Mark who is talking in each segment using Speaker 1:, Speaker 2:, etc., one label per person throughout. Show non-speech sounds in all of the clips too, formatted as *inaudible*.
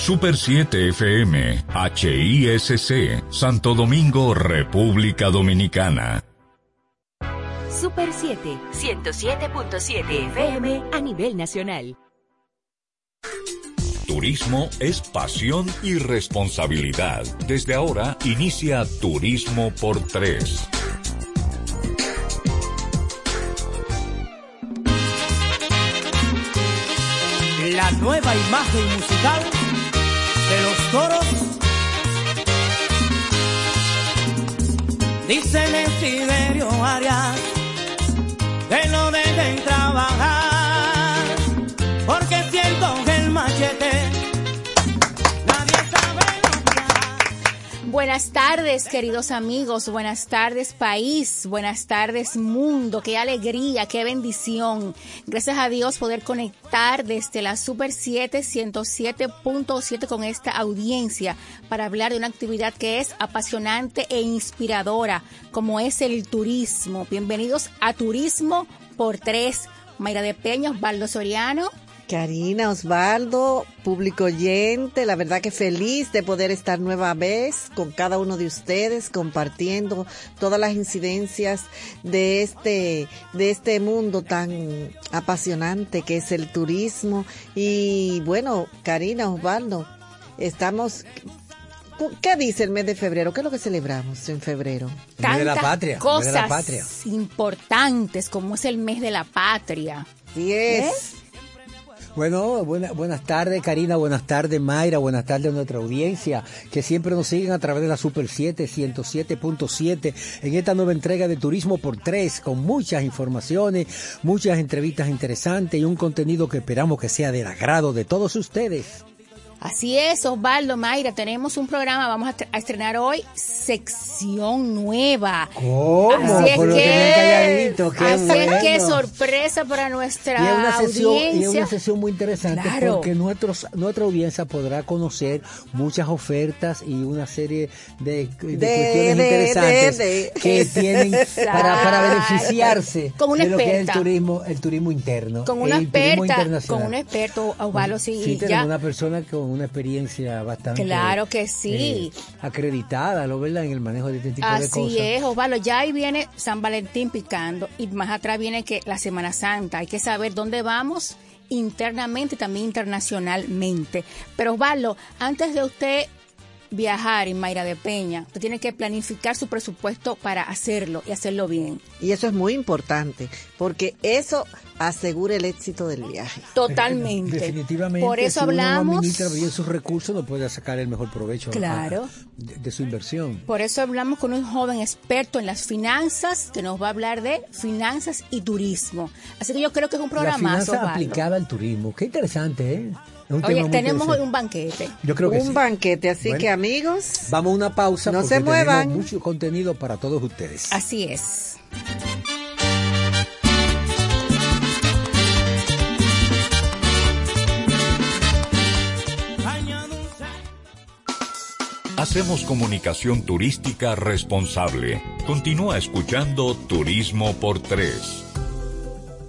Speaker 1: Super 7 FM, HISC, Santo Domingo, República Dominicana.
Speaker 2: Super 7, 107.7 FM a nivel nacional.
Speaker 1: Turismo es pasión y responsabilidad. Desde ahora inicia Turismo por Tres.
Speaker 3: La nueva imagen musical de los toros. Dice Siderio Arias que no dejen trabajar porque siento que el machete
Speaker 4: Buenas tardes, queridos amigos. Buenas tardes, país. Buenas tardes, mundo. Qué alegría, qué bendición. Gracias a Dios poder conectar desde la Super 7 107.7 con esta audiencia para hablar de una actividad que es apasionante e inspiradora, como es el turismo. Bienvenidos a Turismo por Tres. Mayra de Peña, Osvaldo Soriano.
Speaker 5: Karina, Osvaldo, público oyente, la verdad que feliz de poder estar nueva vez con cada uno de ustedes compartiendo todas las incidencias de este de este mundo tan apasionante que es el turismo y bueno, Karina, Osvaldo, estamos ¿Qué dice el mes de febrero? ¿Qué es lo que celebramos en febrero?
Speaker 4: El mes de la patria. Cosas importantes como es el mes de la patria.
Speaker 5: Sí es. ¿Eh?
Speaker 6: Bueno, buenas tardes Karina, buenas tardes Mayra, buenas tardes a nuestra audiencia que siempre nos siguen a través de la Super 7, 107.7 en esta nueva entrega de Turismo por Tres con muchas informaciones, muchas entrevistas interesantes y un contenido que esperamos que sea del agrado de todos ustedes.
Speaker 4: Así es, Osvaldo, Mayra, tenemos un programa, vamos a, estrenar hoy sección nueva.
Speaker 6: ¿Cómo?
Speaker 4: Así es que, así es que sorpresa para nuestra
Speaker 6: y una sesión,
Speaker 4: audiencia.
Speaker 6: Y es una sesión muy interesante porque nuestros, nuestra audiencia podrá conocer muchas ofertas y una serie de, cuestiones interesantes que tienen para, para, beneficiarse
Speaker 4: con una
Speaker 6: de lo
Speaker 4: experta.
Speaker 6: que es el turismo, el turismo interno.
Speaker 4: Con una experta, con un experto, Osvaldo, sí.
Speaker 6: Sí, tenemos una persona con una experiencia bastante
Speaker 4: claro que sí.
Speaker 6: eh, acreditada lo verdad en el manejo de este tipo
Speaker 4: Así
Speaker 6: de cosas.
Speaker 4: así es Osvaldo. Ya ahí viene San Valentín picando y más atrás viene que la Semana Santa. Hay que saber dónde vamos internamente y también internacionalmente. Pero Osvaldo antes de usted viajar en Mayra de Peña, usted tiene que planificar su presupuesto para hacerlo y hacerlo bien.
Speaker 5: Y eso es muy importante, porque eso asegura el éxito del viaje. *laughs*
Speaker 4: Totalmente.
Speaker 6: Definitivamente.
Speaker 4: Por eso
Speaker 6: si
Speaker 4: hablamos.
Speaker 6: Uno administra bien sus recursos, no puede sacar el mejor provecho
Speaker 4: claro.
Speaker 6: a, de, de, su inversión.
Speaker 4: Por eso hablamos con un joven experto en las finanzas que nos va a hablar de finanzas y turismo. Así que yo creo que es un programa.
Speaker 6: La finanza aplicada al turismo. Qué interesante, ¿eh?
Speaker 4: Oye, tenemos hoy un banquete.
Speaker 6: Yo creo que
Speaker 5: un
Speaker 6: sí.
Speaker 5: banquete, así
Speaker 6: bueno,
Speaker 5: que amigos.
Speaker 6: Vamos a una pausa
Speaker 5: no
Speaker 6: porque
Speaker 5: se muevan.
Speaker 6: tenemos mucho contenido para todos ustedes.
Speaker 4: Así es.
Speaker 1: Hacemos comunicación turística responsable. Continúa escuchando Turismo por Tres.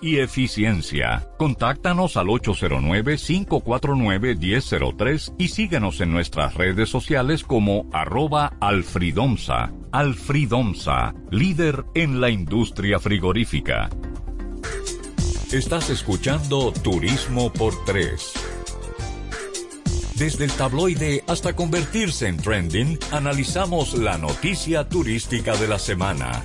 Speaker 1: y eficiencia. Contáctanos al 809-549-1003 y síguenos en nuestras redes sociales como arroba alfridomsa. Alfridomsa, líder en la industria frigorífica. Estás escuchando Turismo por Tres. Desde el tabloide hasta convertirse en trending, analizamos la noticia turística de la semana.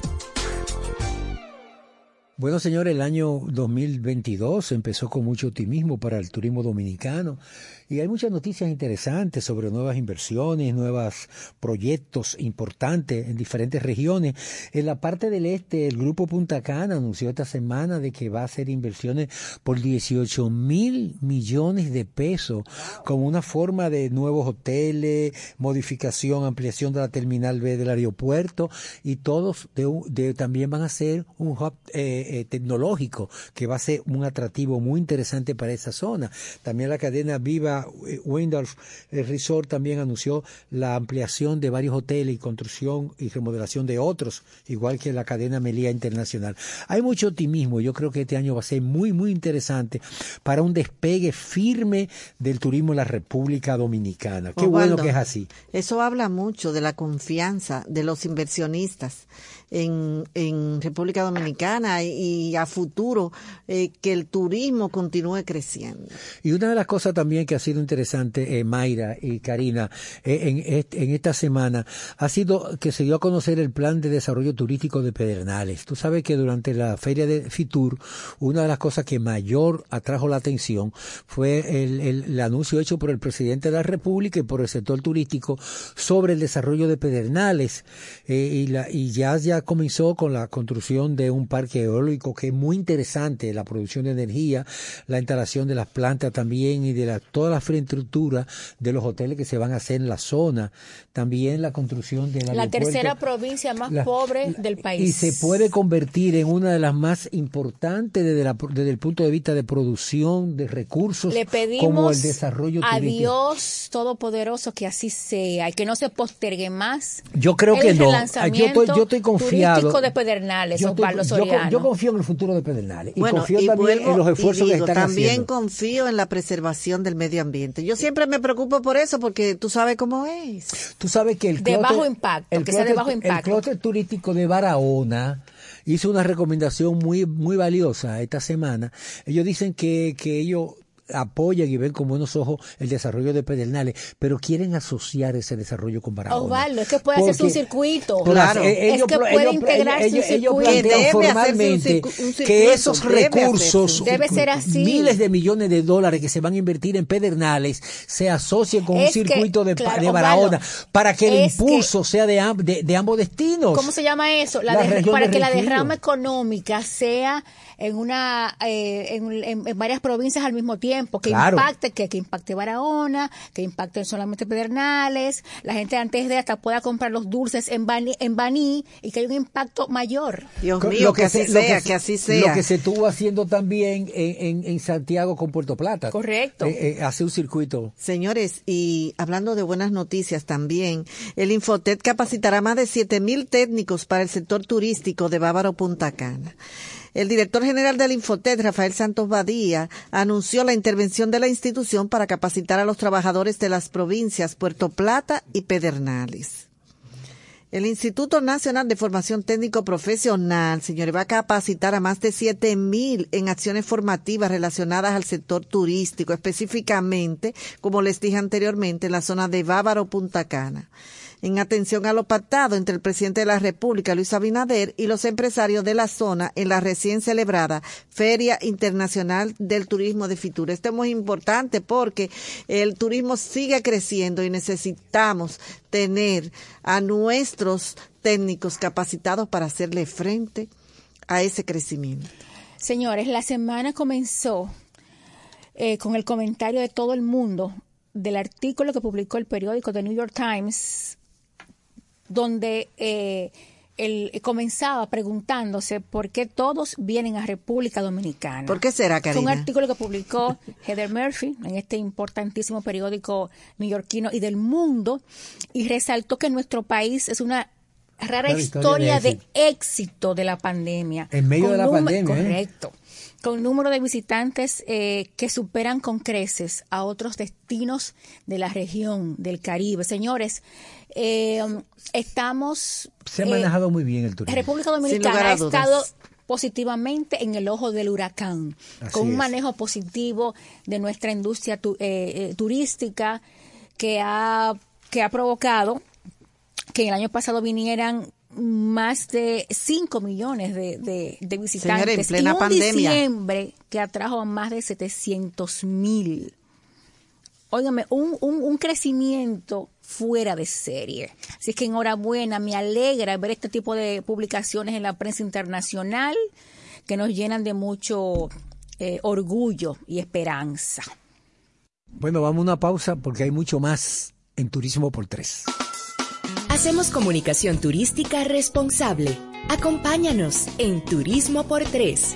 Speaker 6: Bueno, señor, el año 2022 empezó con mucho optimismo para el turismo dominicano y hay muchas noticias interesantes sobre nuevas inversiones, nuevos proyectos importantes en diferentes regiones. En la parte del este, el grupo Punta Cana anunció esta semana de que va a hacer inversiones por 18 mil millones de pesos como una forma de nuevos hoteles, modificación, ampliación de la terminal B del aeropuerto y todos de, también van a ser un hub eh, eh, tecnológico que va a ser un atractivo muy interesante para esa zona. También la cadena Viva eh, Windorf Resort también anunció la ampliación de varios hoteles y construcción y remodelación de otros, igual que la cadena Melía Internacional. Hay mucho optimismo. Yo creo que este año va a ser muy, muy interesante para un despegue firme del turismo en la República Dominicana. Qué bueno que es así.
Speaker 5: Eso habla mucho de la confianza de los inversionistas en, República Dominicana y, a futuro eh, que el turismo continúe creciendo.
Speaker 6: Y una de las cosas también que ha sido interesante, eh, Mayra y Karina, eh, en, en esta semana, ha sido que se dio a conocer el plan de desarrollo turístico de Pedernales. Tú sabes que durante la feria de Fitur, una de las cosas que mayor atrajo la atención fue el, anuncio hecho por el presidente de la República y por el sector turístico sobre el desarrollo de Pedernales. y, la, y ya, ya comenzó con la construcción de un parque eólico que es muy interesante, la producción de energía, la instalación de las plantas también y de la, toda la infraestructura de los hoteles que se van a hacer en la zona, también la construcción de
Speaker 4: la tercera provincia más pobre del país.
Speaker 6: Y se puede convertir en una de las más importantes desde, la, desde el punto de vista de producción de recursos
Speaker 4: Le pedimos como el desarrollo a Dios Todopoderoso que así sea y que no se postergue más.
Speaker 6: Yo creo que no. Yo estoy, yo estoy confiado.
Speaker 4: De Pedernales,
Speaker 6: yo, yo, confío en el futuro de Pedernales y confío también en los esfuerzos que están
Speaker 5: también confío en la preservación del medio ambiente. Yo siempre me preocupo por eso porque tú sabes cómo es.
Speaker 6: Tú sabes que el
Speaker 4: de bajo impacto, el que sea de bajo impacto.
Speaker 6: El clúster turístico de Barahona hizo una recomendación muy muy valiosa esta semana. Ellos dicen que que ellos apoyan y ven con buenos ojos el desarrollo de Pedernales, pero quieren asociar ese desarrollo con Barahona.
Speaker 4: Osvaldo, es que puede hacerse un circuito. Claro, es que puede integrarse
Speaker 6: ellos, ellos plantean formalmente que esos recursos,
Speaker 4: debe ser así.
Speaker 6: miles de millones de dólares que se van a invertir en Pedernales, se asocien con un circuito de, de, Barahona para que el impulso sea de, de, ambos destinos.
Speaker 4: ¿Cómo se llama eso? La para que la derrama económica sea en una eh, en, varias provincias al mismo tiempo, que impacte, que, que impacte Barahona, que impacte solamente Pedernales, la gente antes de hasta pueda comprar los dulces en Baní, en Baní y que haya un impacto mayor.
Speaker 5: Dios mío, que, así sea, que, así sea.
Speaker 6: Lo que se estuvo haciendo también en, en, Santiago con Puerto Plata.
Speaker 4: Correcto.
Speaker 6: Eh, eh, hace un circuito.
Speaker 5: Señores, y hablando de buenas noticias también, el Infotet capacitará más de siete mil técnicos para el sector turístico de Bávaro Punta Cana. El director general del Infotet, Rafael Santos Badía, anunció la intervención de la institución para capacitar a los trabajadores de las provincias Puerto Plata y Pedernales. El Instituto Nacional de Formación Técnico Profesional, señores, va a capacitar a más de siete mil en acciones formativas relacionadas al sector turístico, específicamente, como les dije anteriormente, en la zona de Bávaro, Punta Cana en atención a lo pactado entre el presidente de la República, Luis Abinader, y los empresarios de la zona en la recién celebrada Feria Internacional del Turismo de Fitur. Esto es muy importante porque el turismo sigue creciendo y necesitamos tener a nuestros técnicos capacitados para hacerle frente a ese crecimiento.
Speaker 4: Señores, la semana comenzó eh, con el comentario de todo el mundo del artículo que publicó el periódico The New York Times donde eh, él comenzaba preguntándose por qué todos vienen a República Dominicana.
Speaker 5: ¿Por qué será, Karina?
Speaker 4: Fue un artículo que publicó *laughs* Heather Murphy en este importantísimo periódico neoyorquino y del mundo y resaltó que nuestro país es una rara historia, de, éxito. de la pandemia.
Speaker 6: En medio de la pandemia. ¿eh?
Speaker 4: Con número de visitantes eh, que superan con creces a otros destinos de la región del Caribe. Señores, eh, estamos...
Speaker 6: Se ha manejado muy bien el turismo.
Speaker 4: República Dominicana ha estado positivamente en el ojo del huracán, con un manejo positivo de nuestra industria turística que ha, que ha provocado que el año pasado vinieran más de 5 millones de, de, visitantes.
Speaker 5: en plena
Speaker 4: y un
Speaker 5: pandemia.
Speaker 4: diciembre que atrajo a más de 700 mil. Óigame, un, un, un crecimiento fuera de serie. Así es que enhorabuena, me alegra ver este tipo de publicaciones en la prensa internacional que nos llenan de mucho eh, orgullo y esperanza.
Speaker 6: Bueno, vamos a una pausa porque hay mucho más en Turismo por Tres.
Speaker 2: Hacemos comunicación turística responsable. Acompáñanos en Turismo por Tres.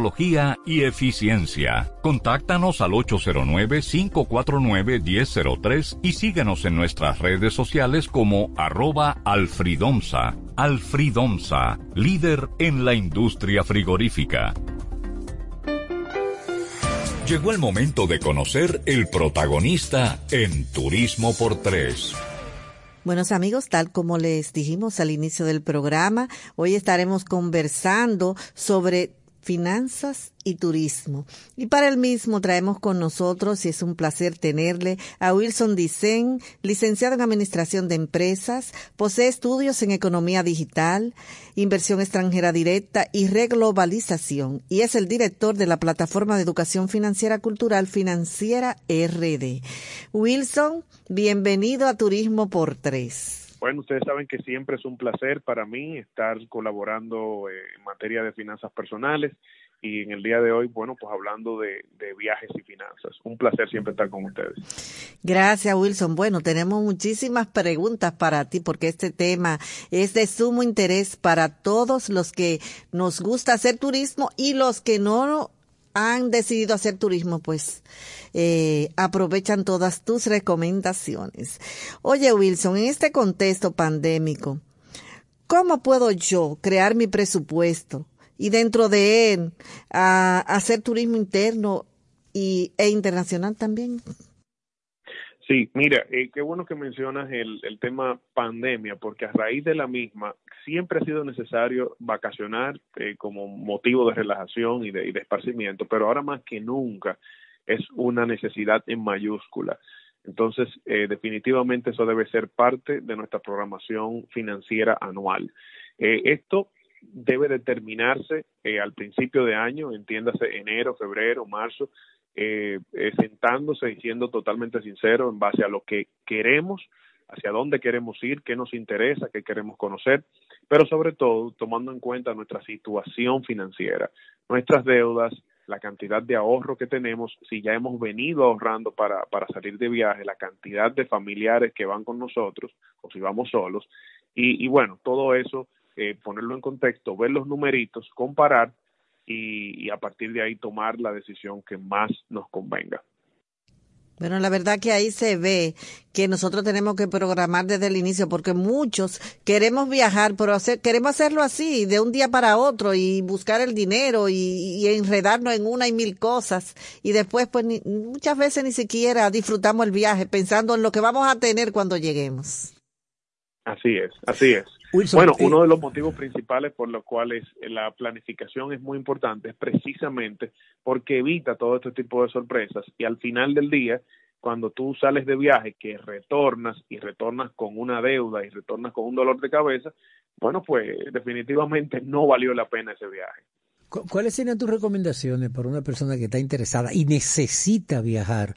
Speaker 1: y eficiencia. Contáctanos al 809-549-1003 y síguenos en nuestras redes sociales como arroba alfridomsa. Alfridomsa, líder en la industria frigorífica. Llegó el momento de conocer el protagonista en Turismo por Tres.
Speaker 5: Buenos amigos, tal como les dijimos al inicio del programa, hoy estaremos conversando sobre finanzas y turismo. Y para el mismo traemos con nosotros, y es un placer tenerle, a Wilson Dicen, licenciado en Administración de Empresas, posee estudios en Economía Digital, Inversión Extranjera Directa y Reglobalización, y es el director de la Plataforma de Educación Financiera Cultural Financiera RD. Wilson, bienvenido a Turismo por Tres.
Speaker 7: Bueno, ustedes saben que siempre es un placer para mí estar colaborando eh, en materia de finanzas personales y en el día de hoy, bueno, pues hablando de, viajes y finanzas. Un placer siempre estar con ustedes.
Speaker 5: Gracias, Wilson. Bueno, tenemos muchísimas preguntas para ti porque este tema es de sumo interés para todos los que nos gusta hacer turismo y los que no han decidido hacer turismo, pues eh, aprovechan todas tus recomendaciones. Oye, Wilson, en este contexto pandémico, ¿cómo puedo yo crear mi presupuesto y dentro de él hacer turismo interno y, e internacional también?
Speaker 7: Sí, mira, eh, qué bueno que mencionas el, el, tema pandemia, porque a raíz de la misma siempre ha sido necesario vacacionar eh, como motivo de relajación y de, esparcimiento, pero ahora más que nunca es una necesidad en mayúscula. Entonces, eh, definitivamente eso debe ser parte de nuestra programación financiera anual. Eh, esto debe determinarse eh, al principio de año, entiéndase enero, febrero, marzo, eh, eh, sentándose y siendo totalmente sincero en base a lo que queremos, hacia dónde queremos ir, qué nos interesa, qué queremos conocer, pero sobre todo tomando en cuenta nuestra situación financiera, nuestras deudas, la cantidad de ahorro que tenemos, si ya hemos venido ahorrando para, para salir de viaje, la cantidad de familiares que van con nosotros o si vamos solos, y, bueno, todo eso, eh, ponerlo en contexto, ver los numeritos, comparar y, y a partir de ahí tomar la decisión que más nos convenga.
Speaker 5: Bueno, la verdad que ahí se ve que nosotros tenemos que programar desde el inicio porque muchos queremos viajar, pero hacer, queremos hacerlo así, de un día para otro y buscar el dinero y, y enredarnos en una y mil cosas y después pues ni, muchas veces ni siquiera disfrutamos el viaje pensando en lo que vamos a tener cuando lleguemos.
Speaker 7: Así es, así es. Wilson, bueno, eh, uno de los motivos principales por los cuales la planificación es muy importante es precisamente porque evita todo este tipo de sorpresas y al final del día, cuando tú sales de viaje, que retornas y retornas con una deuda y retornas con un dolor de cabeza, bueno, pues definitivamente no valió la pena ese viaje.
Speaker 6: ¿Cuáles serían tus recomendaciones para una persona que está interesada y necesita viajar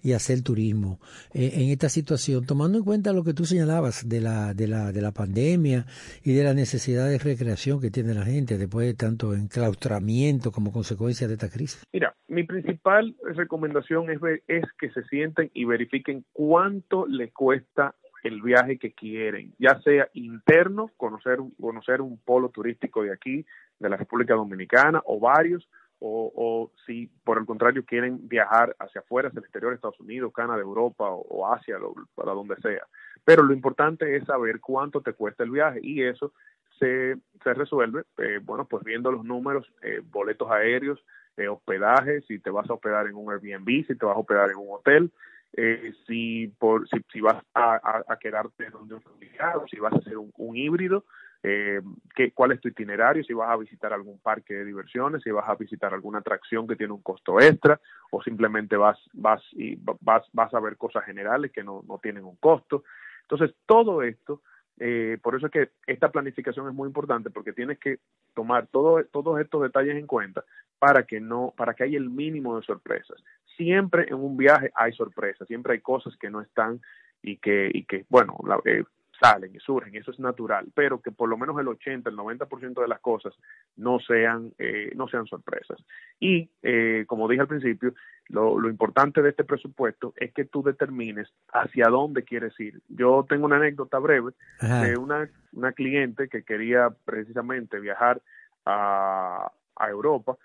Speaker 6: y hacer turismo eh, en esta situación, tomando en cuenta lo que tú señalabas de la, de, la, de la pandemia y de la necesidad de recreación que tiene la gente después de tanto enclaustramiento como consecuencia de esta crisis?
Speaker 7: Mira, mi principal recomendación es, es que se sienten y verifiquen cuánto le cuesta el viaje que quieren, ya sea interno, conocer, conocer un polo turístico de aquí, de la República Dominicana, o varios, o, si por el contrario quieren viajar hacia afuera, hacia el exterior Estados Unidos, Canadá, Europa o, Asia, para donde sea. Pero lo importante es saber cuánto te cuesta el viaje y eso se, se resuelve, eh, bueno, pues viendo los números, eh, boletos aéreos, eh, hospedaje, si te vas a hospedar en un Airbnb, si te vas a hospedar en un hotel, eh, si, por, si, si vas a, a, quedarte donde un familiar, si vas a hacer un, un híbrido, eh, qué, cuál es tu itinerario, si vas a visitar algún parque de diversiones, si vas a visitar alguna atracción que tiene un costo extra o simplemente vas, vas, y vas, vas a ver cosas generales que no, no tienen un costo. Entonces, todo esto, eh, por eso es que esta planificación es muy importante porque tienes que tomar todo, todos estos detalles en cuenta para que no, para que haya el mínimo de sorpresas. Siempre en un viaje hay sorpresas, siempre hay cosas que no están y que, y que bueno, la, eh, salen y surgen, eso es natural, pero que por lo menos el 80, el 90% de las cosas no sean, eh, no sean sorpresas. Y, eh, como dije al principio, lo, lo, importante de este presupuesto es que tú determines hacia dónde quieres ir. Yo tengo una anécdota breve de una, una cliente que quería precisamente viajar a, a Europa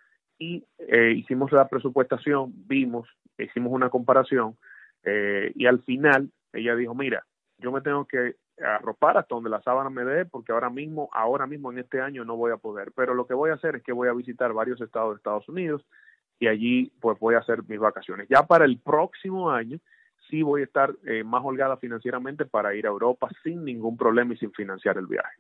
Speaker 7: y eh, hicimos la presupuestación, vimos, hicimos una comparación eh, y al final ella dijo, mira, yo me tengo que arropar hasta donde la sábana me dé, porque ahora mismo, ahora mismo en este año no voy a poder. Pero lo que voy a hacer es que voy a visitar varios estados de Estados Unidos y allí pues voy a hacer mis vacaciones. Ya para el próximo año sí voy a estar eh, más holgada financieramente para ir a Europa sin ningún problema y sin financiar el viaje.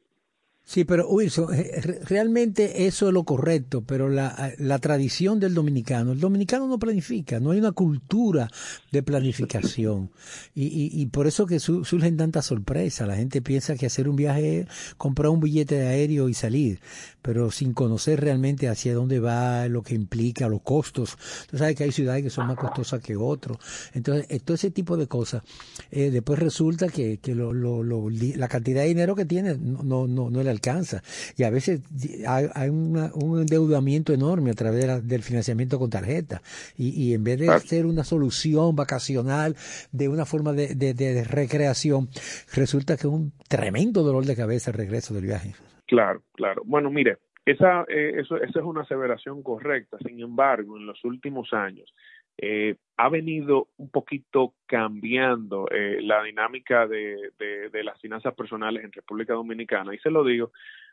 Speaker 6: Sí, pero Wilson, eh, realmente eso es lo correcto, pero la, la, tradición del dominicano, el dominicano no planifica, no hay una cultura de planificación *laughs* y, y, y por eso que su, surgen tantas sorpresas. La gente piensa que hacer un viaje es comprar un billete de aéreo y salir, pero sin conocer realmente hacia dónde va, lo que implica, los costos. Tú sabes que hay ciudades que son más costosas que otros. Entonces, eh, todo ese tipo de cosas. Eh, después resulta que, que lo, lo, lo, la cantidad de dinero que tiene no, no, no, no le alcanza. Y a veces hay, hay una, un endeudamiento enorme a través del financiamiento con tarjeta. Y, y en vez de ser una solución vacacional de una forma de, de, de recreación, resulta que es un tremendo dolor de cabeza el regreso del viaje.
Speaker 7: Claro, claro. Bueno, mire, esa, eh, eso, esa es una aseveración correcta. Sin embargo, en los últimos años eh, ha venido un poquito cambiando eh, la dinámica de, de, de, las finanzas personales en República Dominicana. Y se lo digo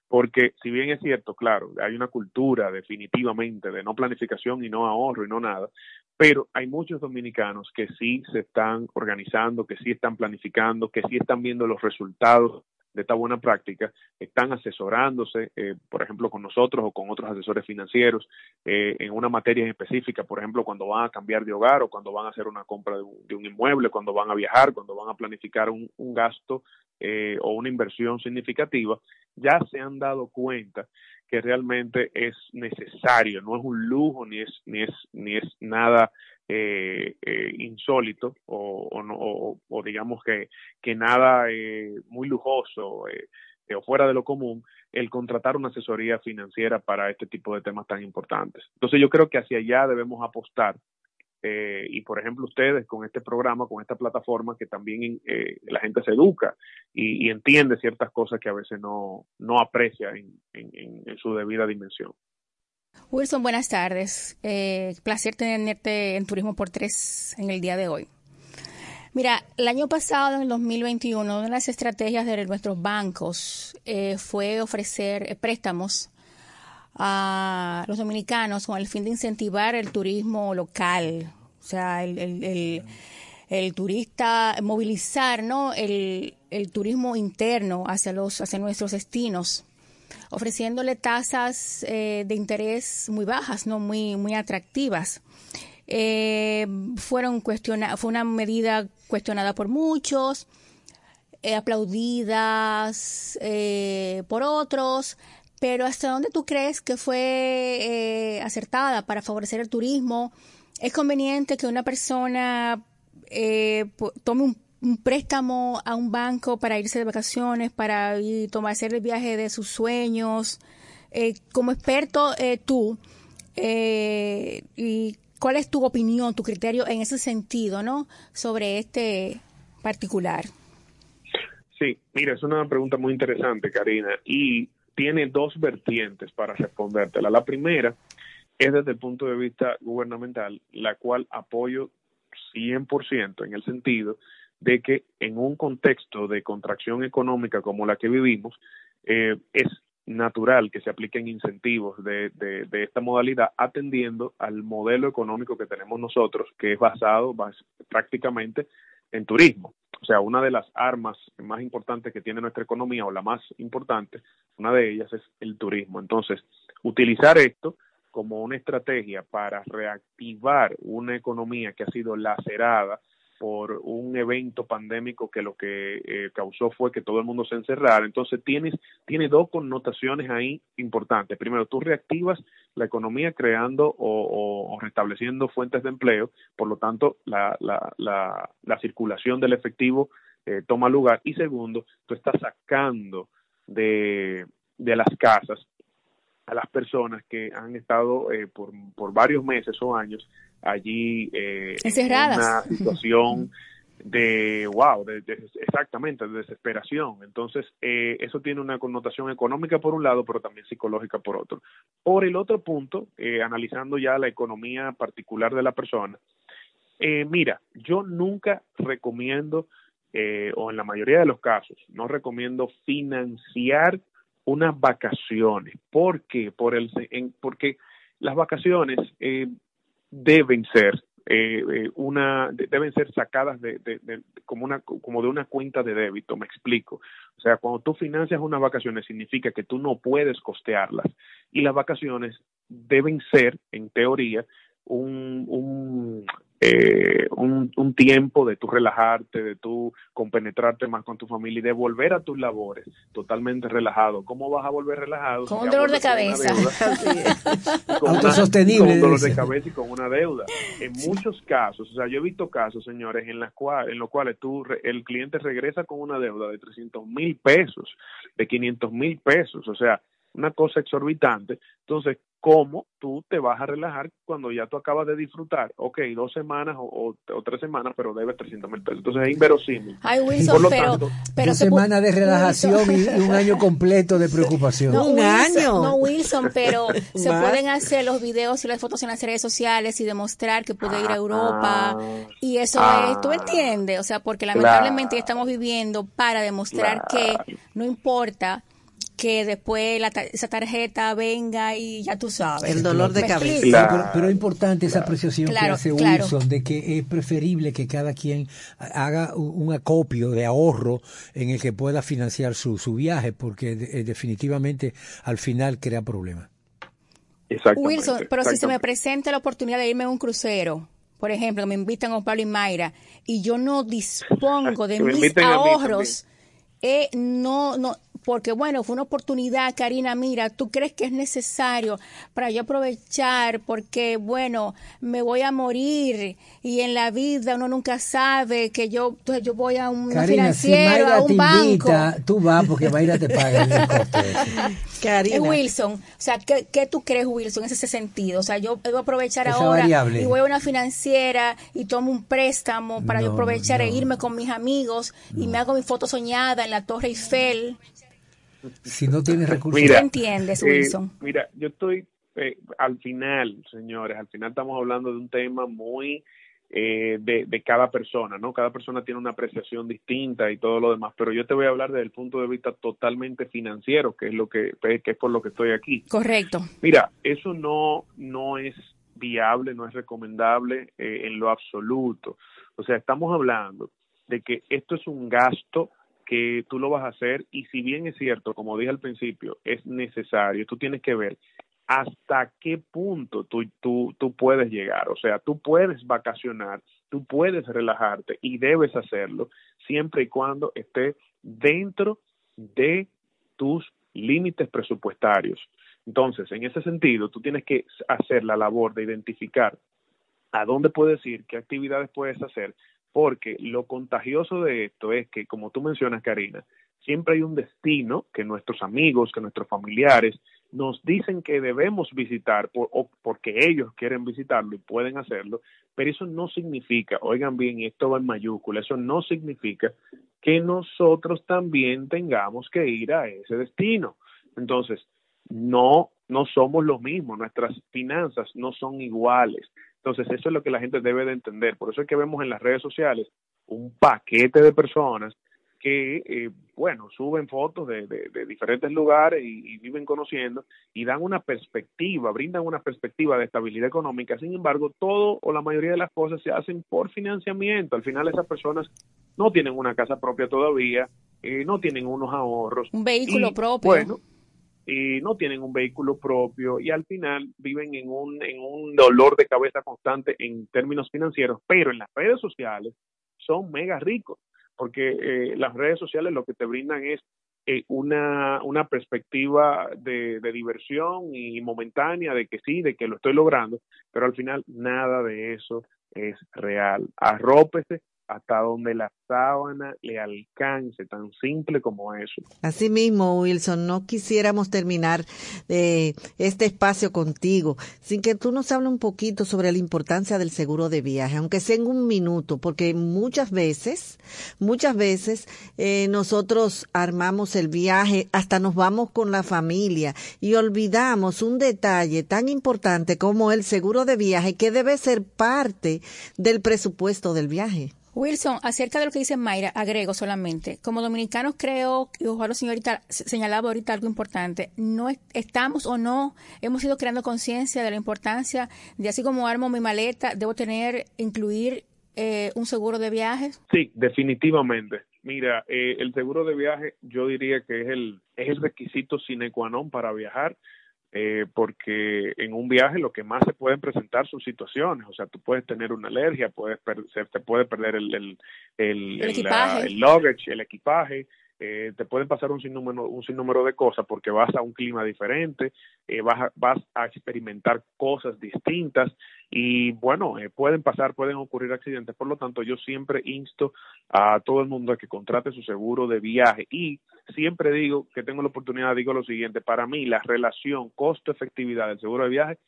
Speaker 7: porque, si bien es cierto, claro, hay una cultura definitivamente de no planificación y no ahorro y no nada, pero hay muchos dominicanos que sí se están organizando, que sí están planificando, que sí están viendo los resultados de esta buena práctica están asesorándose, eh, por ejemplo, con nosotros o con otros asesores financieros eh, en una materia específica, por ejemplo, cuando van a cambiar de hogar o cuando van a hacer una compra de un, de un inmueble, cuando van a viajar, cuando van a planificar un, gasto eh, o una inversión significativa, ya se han dado cuenta que realmente es necesario, no es un lujo ni es ni es ni es nada eh, eh, insólito o, no, o, digamos que, que nada eh, muy lujoso eh, o fuera de lo común el contratar una asesoría financiera para este tipo de temas tan importantes. Entonces yo creo que hacia allá debemos apostar eh, y por ejemplo ustedes con este programa, con esta plataforma que también eh, la gente se educa y, entiende ciertas cosas que a veces no, aprecia en su debida dimensión.
Speaker 4: Wilson, buenas tardes. Eh, placer tenerte en Turismo por Tres en el día de hoy. Mira, el año pasado, en el 2021, una de las estrategias de nuestros bancos eh, fue ofrecer préstamos a los dominicanos con el fin de incentivar el turismo local, o sea, el, el, turista, movilizar ¿no? el, el turismo interno hacia, los, hacia nuestros destinos ofreciéndole tasas eh, de interés muy bajas, no muy, muy atractivas. Eh, fueron cuestiona fue una medida cuestionada por muchos, eh, aplaudidas por otros, pero ¿hasta dónde tú crees que fue acertada para favorecer el turismo? ¿Es conveniente que una persona tome un un préstamo a un banco para irse de vacaciones, para ir, tomar, hacer el viaje de sus sueños. Eh, como experto, eh, tú, eh, y ¿cuál es tu opinión, tu criterio en ese sentido, no? Sobre este particular.
Speaker 7: Sí, mira, es una pregunta muy interesante, Karina, y tiene dos vertientes para respondértela. La primera es desde el punto de vista gubernamental, la cual apoyo 100% en el sentido de que en un contexto de contracción económica como la que vivimos, eh, es natural que se apliquen incentivos de, de, esta modalidad atendiendo al modelo económico que tenemos nosotros, que es basado prácticamente en turismo. O sea, una de las armas más importantes que tiene nuestra economía, o la más importante, una de ellas es el turismo. Entonces, utilizar esto como una estrategia para reactivar una economía que ha sido lacerada por un evento pandémico que lo que eh, causó fue que todo el mundo se encerrara. Entonces tienes, tiene dos connotaciones ahí importantes. Primero, tú reactivas la economía creando o, restableciendo fuentes de empleo, por lo tanto la, la, la, circulación del efectivo eh, toma lugar. Y segundo, tú estás sacando de, de las casas a las personas que han estado eh, por, por varios meses o años allí
Speaker 4: eh, en
Speaker 7: una situación de wow, de, exactamente, de desesperación. Entonces, eh, eso tiene una connotación económica por un lado, pero también psicológica por otro. Por el otro punto, eh, analizando ya la economía particular de la persona, eh, mira, yo nunca recomiendo, eh, o en la mayoría de los casos, no recomiendo financiar unas vacaciones. ¿Por qué? Por el, en, porque las vacaciones eh, deben ser eh, eh, una deben ser sacadas de, de, como una como de una cuenta de débito me explico o sea cuando tú financias unas vacaciones significa que tú no puedes costearlas y las vacaciones deben ser en teoría un, un eh, un, un, tiempo de tu relajarte, de tu compenetrarte más con tu familia y de volver a tus labores totalmente relajado. ¿Cómo vas a volver relajado?
Speaker 4: Con un dolor de cabeza. *laughs*
Speaker 7: con Autosostenible. Con un dolor de cabeza y con una deuda. En muchos casos, o sea, yo he visto casos, señores, en, las en los cuales tú, el cliente regresa con una deuda de 300 mil pesos, de 500 mil pesos, o sea, una cosa exorbitante. Entonces, ¿cómo tú te vas a relajar cuando ya tú acabas de disfrutar? Ok, dos semanas o, tres semanas, pero debes 300 mil pesos. Entonces es inverosímil.
Speaker 4: Ay, Wilson, pero,
Speaker 6: pero, dos semanas de relajación y, un año completo de preocupación.
Speaker 4: No, un año. No, Wilson, pero *laughs* se pueden hacer los videos y las fotos en las redes sociales y demostrar que puede ir a Europa. Ah, y eso es, tú ah. entiendes, o sea, porque lamentablemente estamos viviendo para demostrar que no importa que después esa tarjeta venga y ya tú sabes.
Speaker 5: El dolor de cabeza.
Speaker 6: Pero, es importante esa apreciación que hace Wilson de que es preferible que cada quien haga un acopio de ahorro en el que pueda financiar su, su viaje, porque eh, definitivamente al final crea problemas.
Speaker 4: Wilson, pero si se me presenta la oportunidad de irme a un crucero, por ejemplo, que me invitan a Pablo y Mayra, y yo no dispongo de *laughs* mis ahorros, eh, no, no, porque bueno, fue una oportunidad, Karina, mira, ¿tú crees que es necesario para yo aprovechar? Porque bueno, me voy a morir y en la vida uno nunca sabe que yo, yo voy a un financiero, a un banco.
Speaker 6: tú vas porque Mayra te paga el. *laughs*
Speaker 4: Karina. Wilson, o sea, ¿qué, ¿qué, tú crees, Wilson, en ese sentido? O sea, yo a aprovechar ahora y voy a una financiera y tomo un préstamo para yo aprovechar e irme con mis amigos y me hago mi foto soñada en la Torre Eiffel
Speaker 6: si no tienes recursos.
Speaker 4: Mira, entiendes, eh, Wilson?
Speaker 7: mira, yo estoy eh, al final, señores, al final estamos hablando de un tema muy eh, de, de, cada persona, ¿no? Cada persona tiene una apreciación distinta y todo lo demás, pero yo te voy a hablar desde el punto de vista totalmente financiero, que es lo que, que es por lo que estoy aquí.
Speaker 4: Correcto.
Speaker 7: Mira, eso no, no es viable, no es recomendable en lo absoluto. O sea, estamos hablando de que esto es un gasto que tú lo vas a hacer y si bien es cierto, como dije al principio, es necesario, tú tienes que ver hasta qué punto tú, tú, tú puedes llegar. O sea, tú puedes vacacionar, tú puedes relajarte y debes hacerlo siempre y cuando esté dentro de tus límites presupuestarios. Entonces, en ese sentido, tú tienes que hacer la labor de identificar a dónde puedes ir, qué actividades puedes hacer, porque lo contagioso de esto es que, como tú mencionas, Karina, siempre hay un destino que nuestros amigos, que nuestros familiares nos dicen que debemos visitar o porque ellos quieren visitarlo y pueden hacerlo, pero eso no significa, oigan bien, y esto va en mayúscula, eso no significa que nosotros también tengamos que ir a ese destino. Entonces, no no somos los mismos, nuestras finanzas no son iguales. Entonces, eso es lo que la gente debe de entender. Por eso es que vemos en las redes sociales un paquete de personas que, eh, bueno, suben fotos de, de, diferentes lugares y, viven conociendo y dan una perspectiva, brindan una perspectiva de estabilidad económica. Sin embargo, todo o la mayoría de las cosas se hacen por financiamiento. Al final esas personas no tienen una casa propia todavía, eh, no tienen unos ahorros.
Speaker 4: Un vehículo propio.
Speaker 7: Bueno, y no tienen un vehículo propio y al final viven en un, en un dolor de cabeza constante en términos financieros, pero en las redes sociales son mega ricos porque eh, las redes sociales lo que te brindan es eh, una, una perspectiva de, de, diversión y momentánea de que sí, de que lo estoy logrando, pero al final nada de eso es real. Arrópese hasta donde la sábana le alcance, tan simple como eso.
Speaker 5: Así mismo, Wilson, no quisiéramos terminar eh, este espacio contigo sin que tú nos hables un poquito sobre la importancia del seguro de viaje, aunque sea en un minuto, porque muchas veces, muchas veces eh, nosotros armamos el viaje, hasta nos vamos con la familia y olvidamos un detalle tan importante como el seguro de viaje que debe ser parte del presupuesto del viaje.
Speaker 4: Wilson, acerca de lo que dice Mayra, agrego solamente, como dominicanos creo, y ojalá señorita señalaba ahorita algo importante, no estamos o no hemos ido creando conciencia de la importancia de así como armo mi maleta, debo tener, incluir eh, un seguro de viajes.
Speaker 7: Sí, definitivamente. Mira, eh, el seguro de viaje yo diría que es el, es el requisito sine qua non para viajar eh, porque en un viaje lo que más se pueden presentar son situaciones, o sea, tú puedes tener una alergia, puedes se te puede perder el, el, el,
Speaker 4: el, equipaje.
Speaker 7: el luggage, el equipaje, eh, te pueden pasar un sinnúmero, un sinnúmero de cosas porque vas a un clima diferente, eh, vas, a, vas a experimentar cosas distintas y bueno, eh, pueden pasar, pueden ocurrir accidentes. Por lo tanto, yo siempre insto a todo el mundo a que contrate su seguro de viaje y siempre digo que tengo la oportunidad, digo lo siguiente, para mí la relación costo-efectividad del seguro de viaje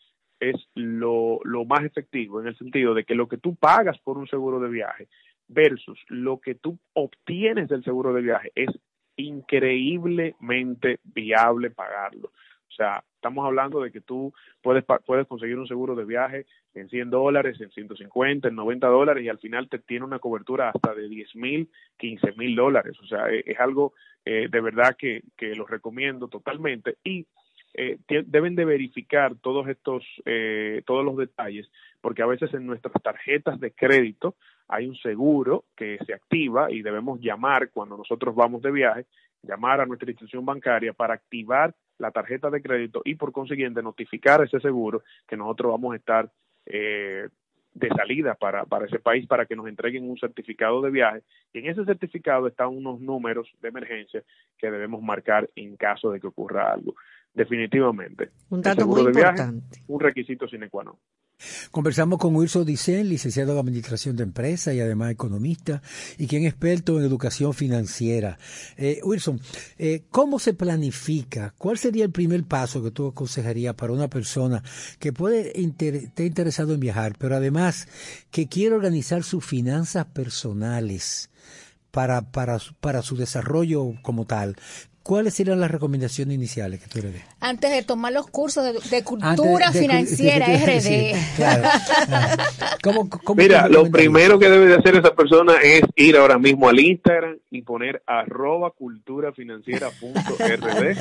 Speaker 7: es lo, lo más efectivo en el sentido de que lo que tú pagas por un seguro de viaje versus lo que tú obtienes del seguro de viaje es increíblemente viable pagarlo. O sea, estamos hablando de que tú puedes, puedes conseguir un seguro de viaje en 100 dólares, en 150, en 90 dólares y al final te tiene una cobertura hasta de 10 mil, 15 mil dólares. O sea, es, algo eh, de verdad que, que lo recomiendo totalmente y eh, deben de verificar todos estos, eh, todos los detalles, porque a veces en nuestras tarjetas de crédito hay un seguro que se activa y debemos llamar cuando nosotros vamos de viaje, llamar a nuestra institución bancaria para activar la tarjeta de crédito y por consiguiente notificar a ese seguro que nosotros vamos a estar eh, de salida para, para ese país para que nos entreguen un certificado de viaje y en ese certificado están unos números de emergencia que debemos marcar en caso de que ocurra algo. Definitivamente.
Speaker 5: Un dato muy importante.
Speaker 7: un requisito sine qua non.
Speaker 6: Conversamos con Wilson Dicen, licenciado en Administración de Empresas y además economista, y quien es experto en educación financiera. Eh, Wilson, eh, ¿cómo se planifica? ¿Cuál sería el primer paso que tú aconsejarías para una persona que puede estar interesado en viajar, pero además que quiere organizar sus finanzas personales? Para, para, para su desarrollo como tal, ¿Cuáles serían las recomendaciones iniciales que tú le des?
Speaker 4: Antes de tomar los cursos de, cultura financiera, *laughs* RD. *laughs*
Speaker 7: Mira, lo primero que debe de hacer esa persona es ir ahora mismo al Instagram y poner arroba culturafinanciera.rd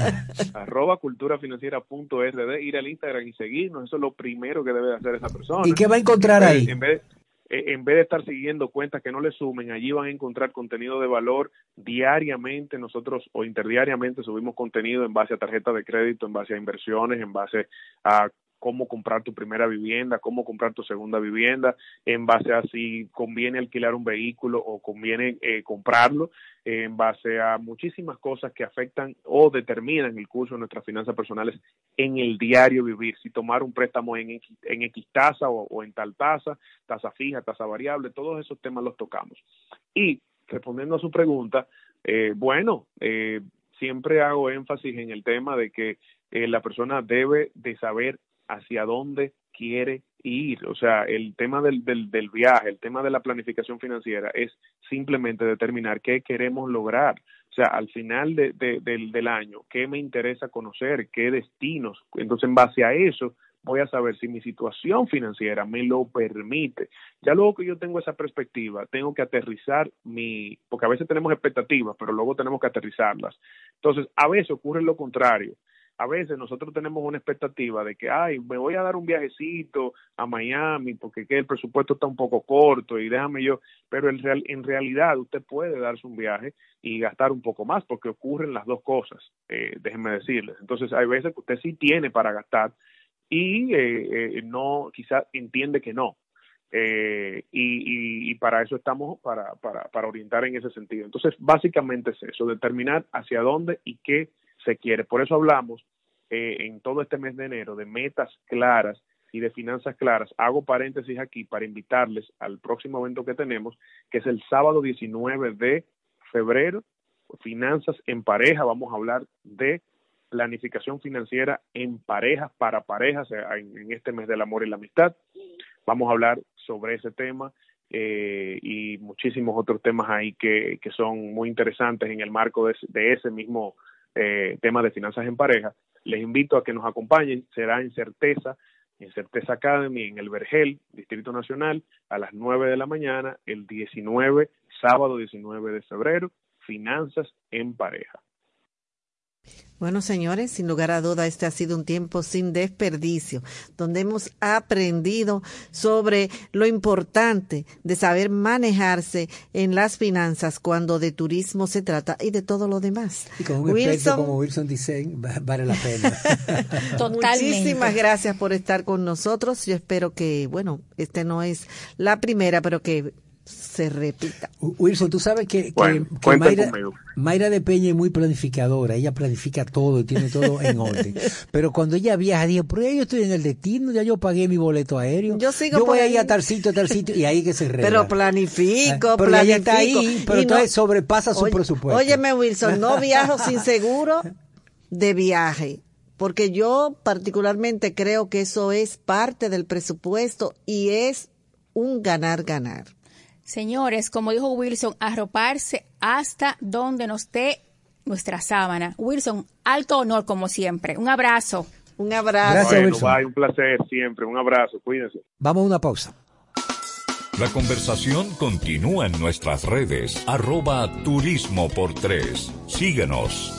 Speaker 7: *laughs* arroba culturafinanciera.rd ir al Instagram y seguirnos. Eso es lo primero que debe de hacer esa persona.
Speaker 6: ¿Y qué va a encontrar ahí?
Speaker 7: En vez, eh, en vez de estar siguiendo cuentas que no le sumen, allí van a encontrar contenido de valor diariamente. Nosotros o interdiariamente subimos contenido en base a tarjeta de crédito, en base a inversiones, en base a cómo comprar tu primera vivienda, cómo comprar tu segunda vivienda, en base a si conviene alquilar un vehículo o conviene eh, comprarlo, en base a muchísimas cosas que afectan o determinan el curso de nuestras finanzas personales en el diario vivir, si tomar un préstamo en X, tasa o, en tal tasa, tasa fija, tasa variable, todos esos temas los tocamos. Y respondiendo a su pregunta, eh, bueno, eh, siempre hago énfasis en el tema de que la persona debe de saber hacia dónde quiere ir. O sea, el tema del, del, viaje, el tema de la planificación financiera es simplemente determinar qué queremos lograr. O sea, al final de, del, del año, ¿qué me interesa conocer? ¿Qué destinos? Entonces, en base a eso, voy a saber si mi situación financiera me lo permite. Ya luego que yo tengo esa perspectiva, tengo que aterrizar mi, porque a veces tenemos expectativas, pero luego tenemos que aterrizarlas. Entonces, a veces ocurre lo contrario. A veces nosotros tenemos una expectativa de que, ay, me voy a dar un viajecito a Miami porque que el presupuesto está un poco corto y déjame yo, pero en, real, en realidad usted puede darse un viaje y gastar un poco más porque ocurren las dos cosas, eh, déjenme decirles. Entonces, hay veces que usted sí tiene para gastar, y eh, eh, no, quizás entiende que no. Eh, y, y, para eso estamos, para, para, para orientar en ese sentido. Entonces, básicamente es eso, determinar hacia dónde y qué se quiere. Por eso hablamos eh, en todo este mes de enero de metas claras y de finanzas claras. Hago paréntesis aquí para invitarles al próximo evento que tenemos, que es el sábado 19 de febrero, finanzas en pareja. Vamos a hablar de planificación financiera en parejas, para parejas, en, este mes del amor y la amistad. Vamos a hablar sobre ese tema eh, y muchísimos otros temas ahí que, que, son muy interesantes en el marco de, ese mismo eh, tema de finanzas en pareja. Les invito a que nos acompañen, será en Certeza, en Certeza Academy, en el Vergel, Distrito Nacional, a las 9 de la mañana, el 19, sábado 19 de febrero, finanzas en pareja.
Speaker 5: Bueno, señores, sin lugar a duda, este ha sido un tiempo sin desperdicio, donde hemos aprendido sobre lo importante de saber manejarse en las finanzas cuando de turismo se trata y de todo lo demás.
Speaker 6: Y con un Wilson, como Wilson dice, vale la pena. *laughs*
Speaker 5: Muchísimas gracias por estar con nosotros. Yo espero que, bueno, este no es la primera, pero que se repita.
Speaker 6: Wilson, tú sabes que, Mayra, de Peña es muy planificadora, ella planifica todo y tiene todo en *laughs* orden. Pero cuando ella viaja, dice, pero ya yo estoy en el destino, ya yo pagué mi boleto aéreo. Yo sigo Yo voy a ir a tal sitio, a tal sitio, y ahí que se
Speaker 5: regla. Pero planifico, ah, pero planifico.
Speaker 6: está ahí, pero entonces sobrepasa su presupuesto.
Speaker 5: Óyeme, Wilson, no *laughs* viajo sin seguro de viaje porque yo particularmente creo que eso es parte del presupuesto y es un ganar-ganar.
Speaker 4: Señores, como dijo Wilson, arroparse hasta donde nos dé nuestra sábana. Wilson, alto honor como siempre. Un abrazo.
Speaker 5: Un abrazo.
Speaker 7: Gracias, Wilson. un placer siempre. Un abrazo. Cuídense.
Speaker 6: Vamos a una pausa.
Speaker 1: La conversación continúa en nuestras redes. Arroba Turismo por Tres. Síguenos.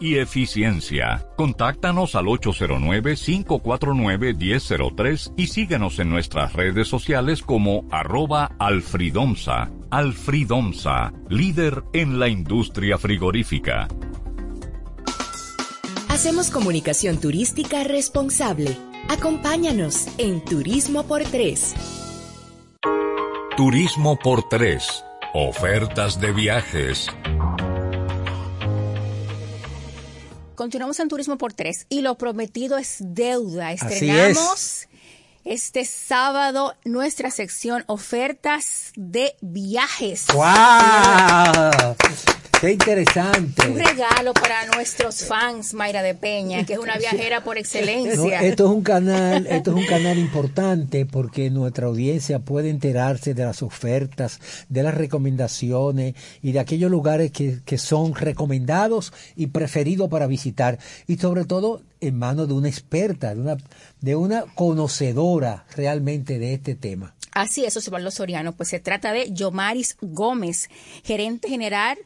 Speaker 1: y eficiencia. Contáctanos al 809-549-1003 y síguenos en nuestras redes sociales como arroba alfridomsa. Alfridomsa, líder en la industria frigorífica.
Speaker 2: Hacemos comunicación turística responsable. Acompáñanos en Turismo por Tres.
Speaker 1: Turismo por Tres. Ofertas de viajes.
Speaker 4: Continuamos en Turismo por Tres y lo prometido es deuda. Estrenamos este sábado nuestra sección ofertas de viajes.
Speaker 6: ¡Wow! Qué interesante.
Speaker 4: Un regalo para nuestros fans, Mayra de Peña, que es una viajera por excelencia.
Speaker 6: esto es un canal, esto es un canal importante porque nuestra audiencia puede enterarse de las ofertas, de las recomendaciones y de aquellos lugares que, que son recomendados y preferidos para visitar. Y sobre todo en manos de una experta, de una, de una conocedora realmente de este tema.
Speaker 4: Así es, Osvaldo Soriano. Pues se trata de Yomaris Gómez, gerente general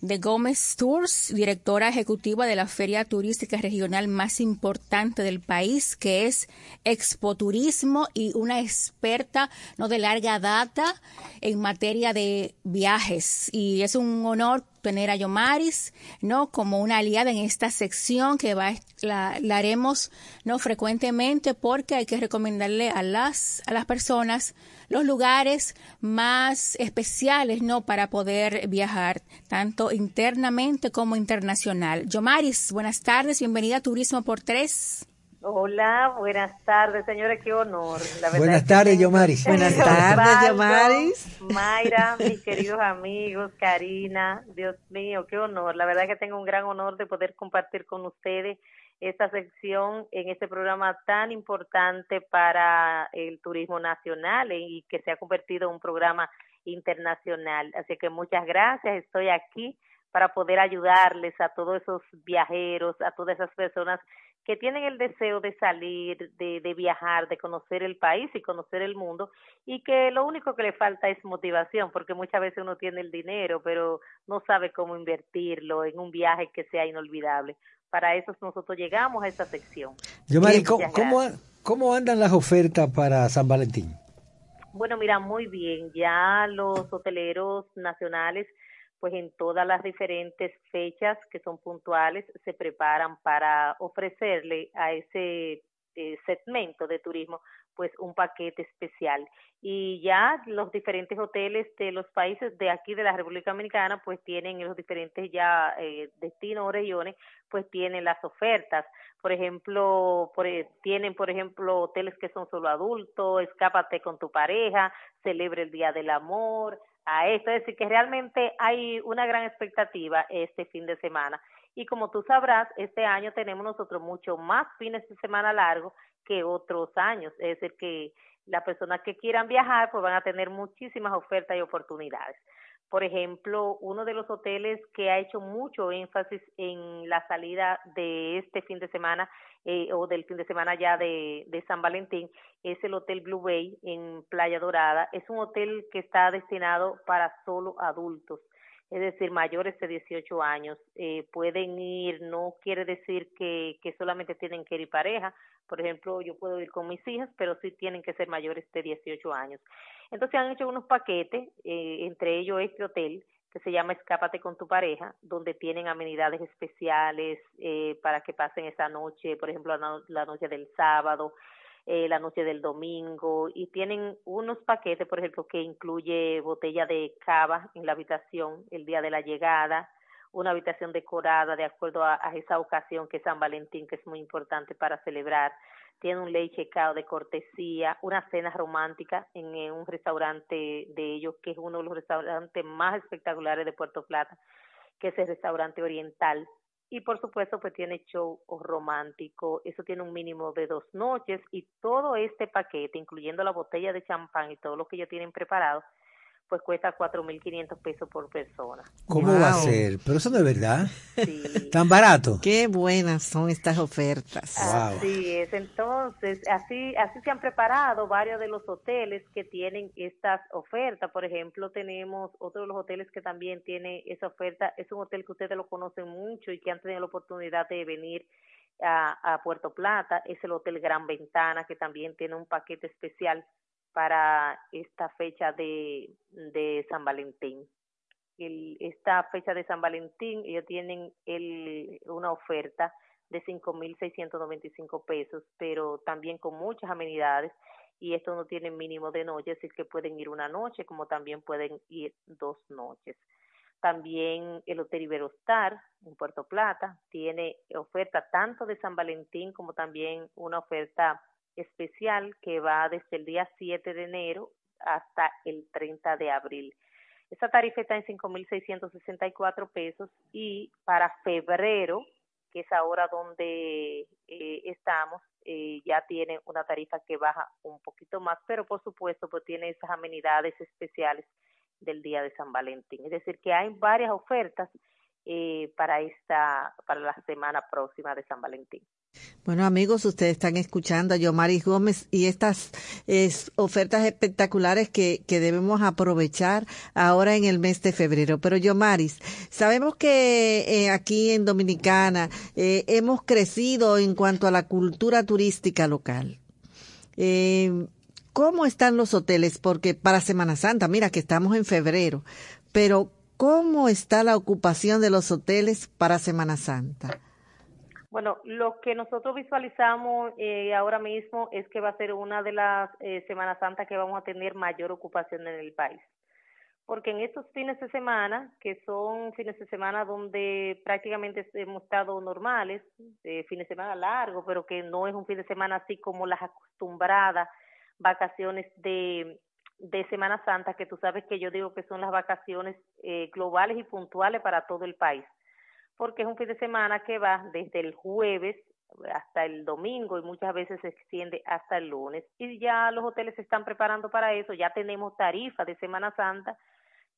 Speaker 4: de Gómez Tours, directora ejecutiva de la feria turística regional más importante del país, que es Expo Turismo y una experta no de larga data en materia de viajes. Y es un honor tener a Yomaris, ¿no? Como una aliada en esta sección que va, la, la, haremos, ¿no? Frecuentemente porque hay que recomendarle a las, a las personas los lugares más especiales, ¿no? Para poder viajar, tanto internamente como internacional. Yomaris, buenas tardes, bienvenida a Turismo por Tres.
Speaker 8: Hola, buenas tardes, señora, qué honor.
Speaker 6: buenas tardes, Yomaris.
Speaker 5: Buenas *laughs* tardes, Yomaris.
Speaker 8: Mayra, mis *laughs* queridos amigos, Karina, Dios mío, qué honor. La verdad que tengo un gran honor de poder compartir con ustedes esta sección en este programa tan importante para el turismo nacional y que se ha convertido en un programa internacional. Así que muchas gracias, estoy aquí para poder ayudarles a todos esos viajeros, a todas esas personas que tienen el deseo de salir, de, de, viajar, de conocer el país y conocer el mundo, y que lo único que le falta es motivación, porque muchas veces uno tiene el dinero, pero no sabe cómo invertirlo en un viaje que sea inolvidable. Para eso nosotros llegamos a esta sección.
Speaker 6: Yo, ¿cómo, ¿cómo andan las ofertas para San Valentín?
Speaker 8: Bueno, mira, muy bien. Ya los hoteleros nacionales pues en todas las diferentes fechas que son puntuales se preparan para ofrecerle a ese eh, segmento de turismo pues un paquete especial. Y ya los diferentes hoteles de los países de aquí de la República Dominicana pues tienen los diferentes ya eh, destinos o regiones pues tienen las ofertas. Por ejemplo por, eh, tienen por ejemplo hoteles que son solo adultos escápate con tu pareja celebre el día del amor a esto. Es decir, que realmente hay una gran expectativa este fin de semana. Y como tú sabrás, este año tenemos nosotros mucho más fines de semana largos que otros años. Es decir, que las personas que quieran viajar pues van a tener muchísimas ofertas y oportunidades. Por ejemplo, uno de los hoteles que ha hecho mucho énfasis en la salida de este fin de semana eh, o del fin de semana ya de, San Valentín es el Hotel Blue Bay en Playa Dorada. Es un hotel que está destinado para solo adultos es decir, mayores de 18 años, eh, pueden ir, no quiere decir que, que solamente tienen que ir pareja, por ejemplo, yo puedo ir con mis hijas, pero sí tienen que ser mayores de 18 años. Entonces han hecho unos paquetes, eh, entre ellos este hotel, que se llama Escápate con tu pareja, donde tienen amenidades especiales eh, para que pasen esa noche, por ejemplo, la, noche del sábado, eh, la noche del domingo, y tienen unos paquetes, por ejemplo, que incluye botella de cava en la habitación el día de la llegada, una habitación decorada de acuerdo a, esa ocasión que es San Valentín, que es muy importante para celebrar. Tiene un leche cao de cortesía, una cena romántica en, un restaurante de ellos, que es uno de los restaurantes más espectaculares de Puerto Plata, que es el restaurante oriental. Y por supuesto, pues tiene show romántico, eso tiene un mínimo de dos noches y todo este paquete, incluyendo la botella de champán y todo lo que ellos tienen preparado, pues cuesta 4.500 pesos por persona.
Speaker 6: ¿Cómo va a ser? Pero eso no es verdad. Sí. *laughs* ¿Tan barato?
Speaker 5: Qué buenas son estas ofertas.
Speaker 8: Así es. Entonces, así, así se han preparado varios de los hoteles que tienen estas ofertas. Por ejemplo, tenemos otro de los hoteles que también tiene esa oferta. Es un hotel que ustedes lo conocen mucho y que han tenido la oportunidad de venir a, a Puerto Plata. Es el Hotel Gran Ventana, que también tiene un paquete especial para esta fecha de, San Valentín. Esta fecha de San Valentín, ellos tienen el, una oferta de 5.695 pesos, pero también con muchas amenidades y esto no tiene mínimo de noche, así que pueden ir una noche como también pueden ir dos noches. También el Hotel Iberostar en Puerto Plata tiene oferta tanto de San Valentín como también una oferta especial que va desde el día 7 de enero hasta el 30 de abril. Esta tarifa está en 5.664 pesos y para febrero, que es ahora donde eh, estamos, eh, ya tiene una tarifa que baja un poquito más, pero por supuesto pues tiene esas amenidades especiales del día de San Valentín. Es decir, que hay varias ofertas eh, para esta para la semana próxima de San Valentín.
Speaker 5: Bueno, amigos, ustedes están escuchando a Yomaris Gómez y estas ofertas espectaculares que, que, debemos aprovechar ahora en el mes de febrero. Pero Yomaris, sabemos que eh, aquí en Dominicana eh, hemos crecido en cuanto a la cultura turística local. Eh, ¿Cómo están los hoteles? Porque para Semana Santa, mira que estamos en febrero, pero ¿cómo está la ocupación de los hoteles para Semana Santa?
Speaker 8: Bueno, lo que nosotros visualizamos eh, ahora mismo es que va a ser una de las eh, Semanas Santas que vamos a tener mayor ocupación en el país. Porque en estos fines de semana, que son fines de semana donde prácticamente hemos estado normales, eh, fines de semana largo, pero que no es un fin de semana así como las acostumbradas vacaciones de, de Semana Santa, que tú sabes que yo digo que son las vacaciones eh, globales y puntuales para todo el país porque es un fin de semana que va desde el jueves hasta el domingo y muchas veces se extiende hasta el lunes. Y ya los hoteles se están preparando para eso, ya tenemos tarifas de Semana Santa,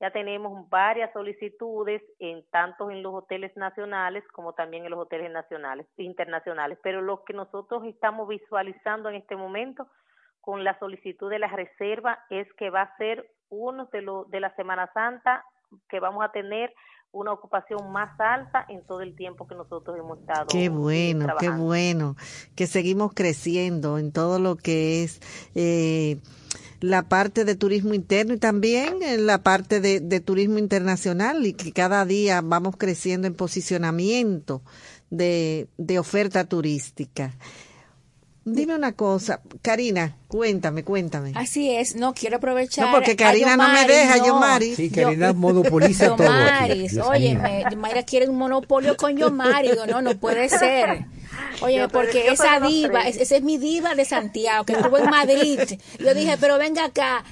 Speaker 8: ya tenemos varias solicitudes en tanto en los hoteles nacionales como también en los hoteles nacionales internacionales, pero lo que nosotros estamos visualizando en este momento con la solicitud de la reserva es que va a ser uno de los de la Semana Santa que vamos a tener una ocupación más alta en todo el tiempo que nosotros hemos estado.
Speaker 5: Qué bueno, qué bueno, que seguimos creciendo en todo lo que es eh, la parte de turismo interno y también en la parte de, de turismo internacional y que cada día vamos creciendo en posicionamiento de, de oferta turística. Dime una cosa, Karina, cuéntame, cuéntame.
Speaker 4: Así es, no quiero aprovechar.
Speaker 5: No, porque Karina no me deja, Yomari.
Speaker 6: Sí, Karina monopoliza todo.
Speaker 4: Yomaris, oye, Mayra quiere un monopolio con Yomari, digo, no, no puede ser. Oye, porque esa diva, esa es mi diva de Santiago, que estuvo en Madrid. Yo dije, pero venga acá,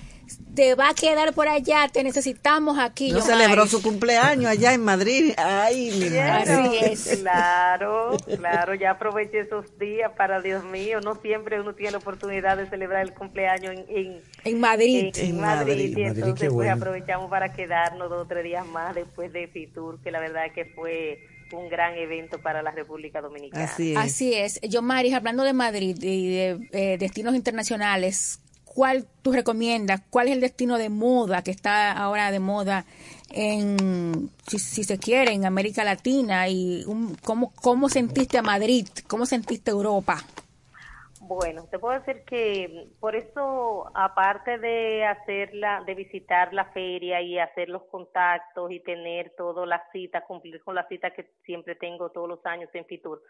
Speaker 4: te va a quedar por allá, te necesitamos aquí.
Speaker 5: No celebró su cumpleaños allá en Madrid. Ay, mi
Speaker 8: madre. Claro, claro, ya aproveché esos días para Dios mío. No siempre uno tiene la oportunidad de celebrar el cumpleaños en,
Speaker 4: en, Madrid.
Speaker 8: En, Madrid. Y entonces pues aprovechamos para quedarnos dos o tres días más después de Fitur, que la verdad que fue un gran evento para la República Dominicana.
Speaker 4: Así es. Así es. Yo, Maris, hablando de Madrid y de eh, destinos internacionales, ¿cuál tú recomiendas? ¿Cuál es el destino de moda que está ahora de moda en, si, se quiere, en América Latina? ¿Y cómo, cómo sentiste a Madrid? ¿Cómo sentiste Europa?
Speaker 8: Bueno, te puedo decir que por eso, aparte de hacerla, de visitar la feria y hacer los contactos y tener todas las citas, cumplir con la cita que siempre tengo todos los años en Fitur,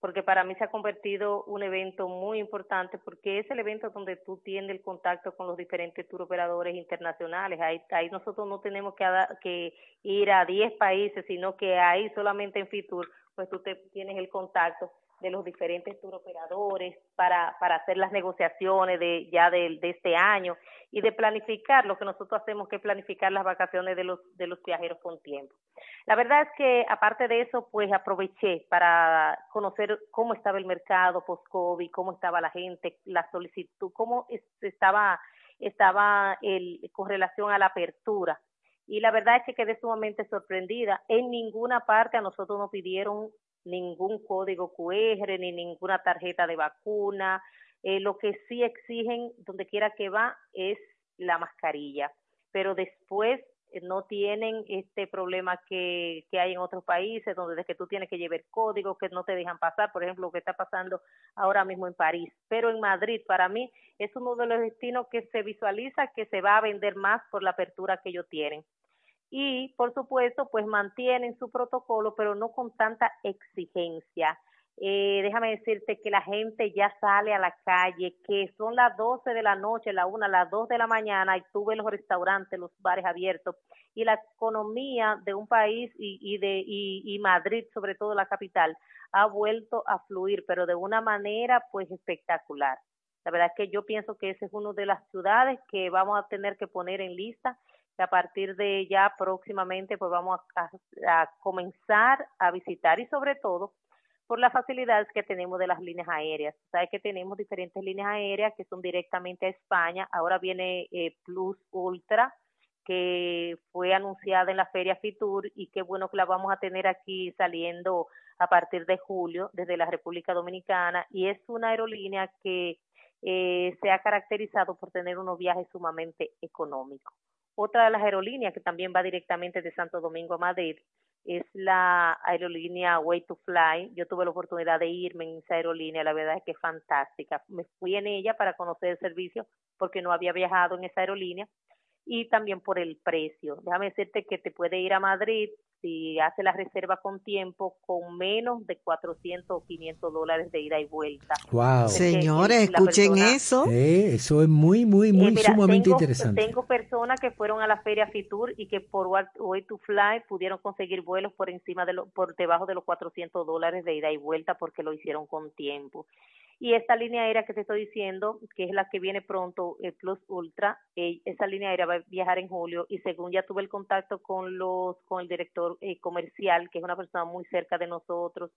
Speaker 8: porque para mí se ha convertido un evento muy importante porque es el evento donde tú tienes el contacto con los diferentes tour operadores internacionales. Ahí, ahí nosotros no tenemos que, ir a 10 países, sino que ahí solamente en Fitur, pues tú te, tienes el contacto de los diferentes tour operadores para, para hacer las negociaciones de ya de, de, este año y de planificar lo que nosotros hacemos que planificar las vacaciones de los de los viajeros con tiempo. La verdad es que aparte de eso, pues aproveché para conocer cómo estaba el mercado post-COVID, cómo estaba la gente, la solicitud, cómo estaba estaba el, con relación a la apertura y la verdad es que quedé sumamente sorprendida. En ninguna parte a nosotros nos pidieron ningún código QR ni ninguna tarjeta de vacuna. Eh, lo que sí exigen, donde quiera que va, es la mascarilla. Pero después eh, no tienen este problema que, que hay en otros países, donde desde que tú tienes que llevar códigos que no te dejan pasar, por ejemplo, lo que está pasando ahora mismo en París. Pero en Madrid, para mí, es uno de los destinos que se visualiza que se va a vender más por la apertura que ellos tienen y por supuesto pues mantienen su protocolo pero no con tanta exigencia. Eh, déjame decirte que la gente ya sale a la calle, que son las 12 de la noche, la 1, las 2 de la mañana y tuve los restaurantes, los bares abiertos y la economía de un país y, y de y, y Madrid, sobre todo la capital, ha vuelto a fluir, pero de una manera pues espectacular. La verdad es que yo pienso que esa es una de las ciudades que vamos a tener que poner en lista a partir de ya próximamente pues vamos a, comenzar a visitar y sobre todo por las facilidades que tenemos de las líneas aéreas. Sabes que tenemos diferentes líneas aéreas que son directamente a España. Ahora viene eh, Plus Ultra, que fue anunciada en la Feria Fitur y qué bueno que la vamos a tener aquí saliendo a partir de julio desde la República Dominicana. Y es una aerolínea que eh, se ha caracterizado por tener unos viajes sumamente económicos. Otra de las aerolíneas que también va directamente de Santo Domingo a Madrid es la aerolínea Way to Fly. Yo tuve la oportunidad de irme en esa aerolínea, la verdad es que es fantástica. Me fui en ella para conocer el servicio porque no había viajado en esa aerolínea y también por el precio. Déjame decirte que te puede ir a Madrid si hace la reserva con tiempo con menos de 400 o 500 dólares de ida y vuelta.
Speaker 6: Wow.
Speaker 5: Señores, escuchen eso.
Speaker 6: Eh, eso es muy, muy, muy sumamente
Speaker 8: tengo,
Speaker 6: interesante.
Speaker 8: Tengo personas que fueron a la feria Fitur y que por Way to Fly pudieron conseguir vuelos por encima de lo, por debajo de los 400 dólares de ida y vuelta porque lo hicieron con tiempo. Y esta línea aérea que te estoy diciendo, que es la que viene pronto, el Plus Ultra, eh, esa línea aérea va a viajar en julio y según ya tuve el contacto con los con el director eh, comercial, que es una persona muy cerca de nosotros,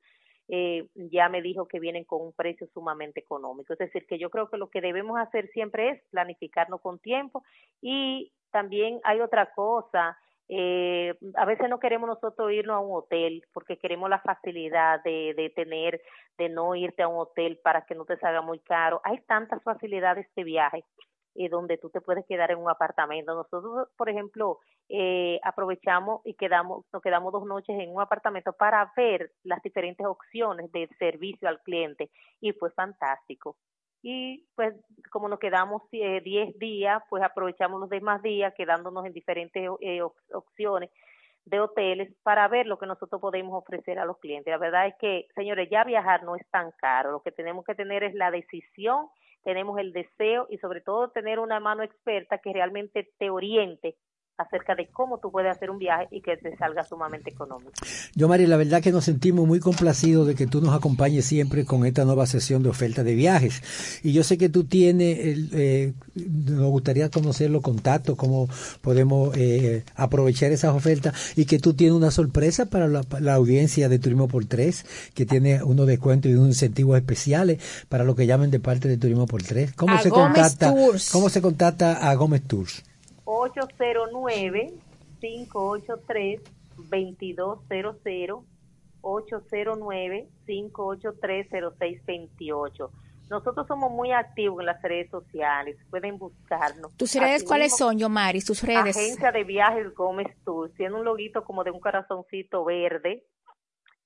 Speaker 8: eh, ya me dijo que vienen con un precio sumamente económico. Es decir, que yo creo que lo que debemos hacer siempre es planificarnos con tiempo y también hay otra cosa eh, a veces no queremos nosotros irnos a un hotel porque queremos la facilidad de, de tener, de no irte a un hotel para que no te salga muy caro. Hay tantas facilidades de viaje eh, donde tú te puedes quedar en un apartamento. Nosotros, por ejemplo, eh, aprovechamos y quedamos, nos quedamos dos noches en un apartamento para ver las diferentes opciones de servicio al cliente y fue fantástico y pues como nos quedamos 10 eh, días, pues aprovechamos los demás días quedándonos en diferentes eh, opciones de hoteles para ver lo que nosotros podemos ofrecer a los clientes. La verdad es que, señores, ya viajar no es tan caro, lo que tenemos que tener es la decisión, tenemos el deseo y sobre todo tener una mano experta que realmente te oriente acerca de cómo tú puedes hacer un viaje y que te salga sumamente económico.
Speaker 6: Yo, Mari, la verdad que nos sentimos muy complacidos de que tú nos acompañes siempre con esta nueva sesión de oferta de viajes. Y yo sé que tú tienes, eh, nos gustaría conocer los contactos, cómo podemos eh, aprovechar esas ofertas y que tú tienes una sorpresa para la, audiencia de Turismo por Tres, que tiene unos descuentos y unos incentivos especiales para lo que llamen de parte de Turismo por Tres. ¿Cómo, se, contacta, ¿cómo se contacta a Gómez Tours?
Speaker 8: 809-583-2200, 809-583-0628. Nosotros somos muy activos en las redes sociales, pueden buscarnos.
Speaker 4: ¿Tus redes cuáles son, Yomaris? ¿Tus redes?
Speaker 8: Agencia de Viajes Gómez Tours, tiene un loguito como de un corazoncito verde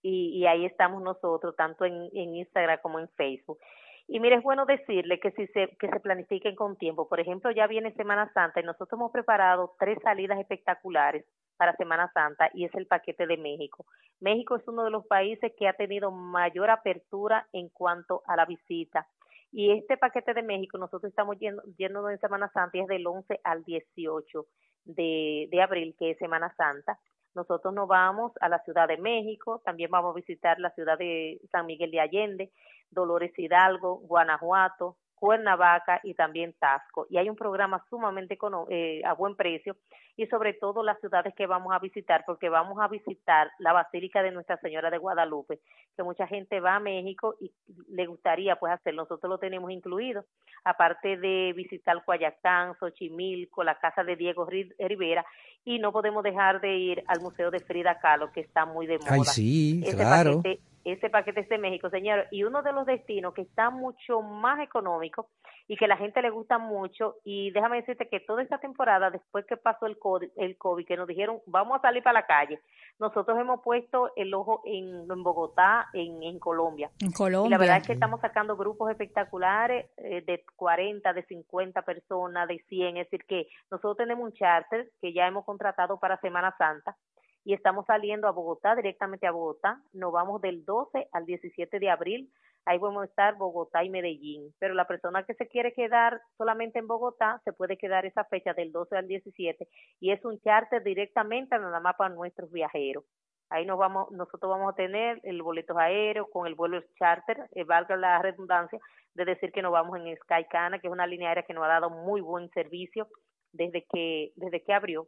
Speaker 8: y, ahí estamos nosotros, tanto en Instagram como en Facebook. Y mire, es bueno decirle que si se, que se planifiquen con tiempo. Por ejemplo, ya viene Semana Santa y nosotros hemos preparado tres salidas espectaculares para Semana Santa y es el paquete de México. México es uno de los países que ha tenido mayor apertura en cuanto a la visita. Y este paquete de México, nosotros estamos yendo, yendo en Semana Santa y es del 11 al 18 de, de abril, que es Semana Santa. Nosotros nos vamos a la Ciudad de México, también vamos a visitar la ciudad de San Miguel de Allende, Dolores Hidalgo, Guanajuato, Cuernavaca y también Tasco. Y hay un programa sumamente eh, a buen precio y sobre todo las ciudades que vamos a visitar, porque vamos a visitar la Basílica de Nuestra Señora de Guadalupe, que mucha gente va a México y le gustaría pues hacerlo. Nosotros lo tenemos incluido, aparte de visitar Coyacán, Xochimilco, la casa de Diego Rivera y no podemos dejar de ir al Museo de Frida Kahlo, que está muy de moda.
Speaker 6: Ay, sí, claro
Speaker 8: ese paquete es de México, señor, y uno de los destinos que está mucho más económico y que la gente le gusta mucho, y déjame decirte que toda esta temporada, después que pasó el COVID, el COVID que nos dijeron, vamos a salir para la calle, nosotros hemos puesto el ojo en, en Bogotá, en, en Colombia.
Speaker 4: En Colombia.
Speaker 8: Y la verdad es que estamos sacando grupos espectaculares eh, de 40, de 50 personas, de 100, es decir, que nosotros tenemos un charter que ya hemos contratado para Semana Santa, y estamos saliendo a Bogotá, directamente a Bogotá. Nos vamos del 12 al 17 de abril. Ahí vamos a estar Bogotá y Medellín. Pero la persona que se quiere quedar solamente en Bogotá se puede quedar esa fecha del 12 al 17 y es un charter directamente nada más para nuestros viajeros. Ahí nos vamos, nosotros vamos a tener el boleto aéreo con el vuelo charter, eh, valga la redundancia de decir que nos vamos en Skycana, que es una línea aérea que nos ha dado muy buen servicio desde que desde que abrió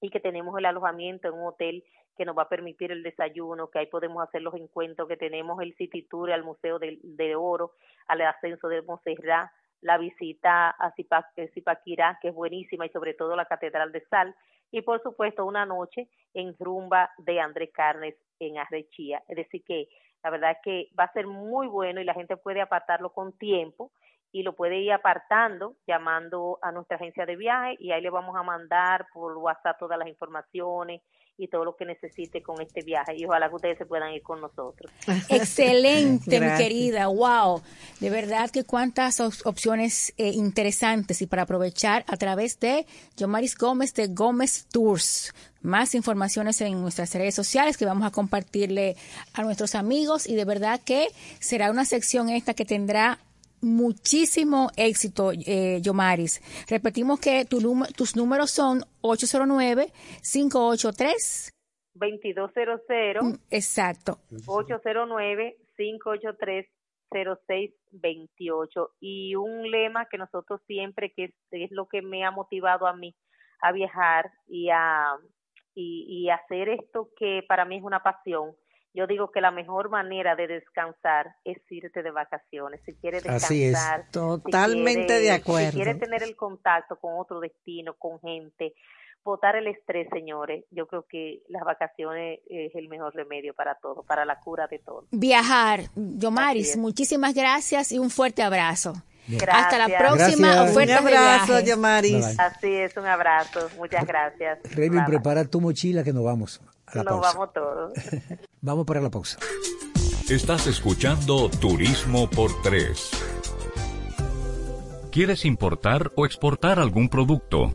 Speaker 8: y que tenemos el alojamiento en un hotel que nos va a permitir el desayuno, que ahí podemos hacer los encuentros, que tenemos el City Tour al Museo de, de Oro, al ascenso de Monserrat, la visita a Zipaquirá, que es buenísima, y sobre todo la Catedral de Sal, y por supuesto una noche en rumba de Andrés Carnes en Arrechía. Es decir que la verdad es que va a ser muy bueno y la gente puede apartarlo con tiempo y lo puede ir apartando llamando a nuestra agencia de viaje y ahí le vamos a mandar por WhatsApp todas las informaciones y todo lo que necesite con este viaje y ojalá que ustedes se puedan ir con nosotros. *laughs*
Speaker 4: Excelente, mi querida, wow, de verdad que cuántas opciones eh, interesantes y para aprovechar a través de Yomaris Gómez de Gómez Tours. Más informaciones en nuestras redes sociales que vamos a compartirle a nuestros amigos y de verdad que será una sección esta que tendrá muchísimo éxito, eh, Yomaris. Repetimos que tu tus números son 809-583.
Speaker 8: 2200.
Speaker 4: Mm, exacto.
Speaker 8: 809-583-0628. Y un lema que nosotros siempre, que es, lo que me ha motivado a mí a viajar y a, y hacer esto que para mí es una pasión, yo digo que la mejor manera de descansar es irte de vacaciones. Si quieres descansar,
Speaker 5: Así es, totalmente de acuerdo.
Speaker 8: Si quieres tener el contacto con otro destino, con gente, votar el estrés, señores. Yo creo que las vacaciones es el mejor remedio para todo, para la cura de todo.
Speaker 4: Viajar. Yomaris, muchísimas gracias y un fuerte abrazo. Hasta la próxima oferta
Speaker 5: Un abrazo, Yomaris.
Speaker 8: Así es, un abrazo. Muchas gracias.
Speaker 6: Remy, prepara tu mochila que nos vamos. A la
Speaker 8: nos vamos todos. *laughs*
Speaker 6: vamos para la pausa.
Speaker 1: Estás escuchando Turismo por Tres. ¿Quieres importar o exportar algún producto?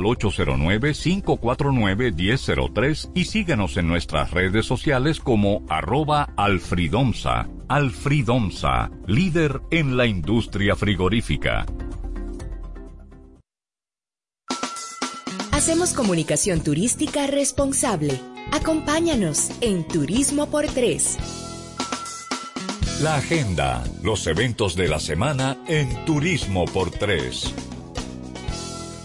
Speaker 1: al 809-549-1003 y síguenos en nuestras redes sociales como arroba alfridomsa. Alfridomsa, líder en la industria frigorífica.
Speaker 2: Hacemos comunicación turística responsable. Acompáñanos en Turismo por Tres.
Speaker 1: La agenda, los eventos de la semana en Turismo por Tres.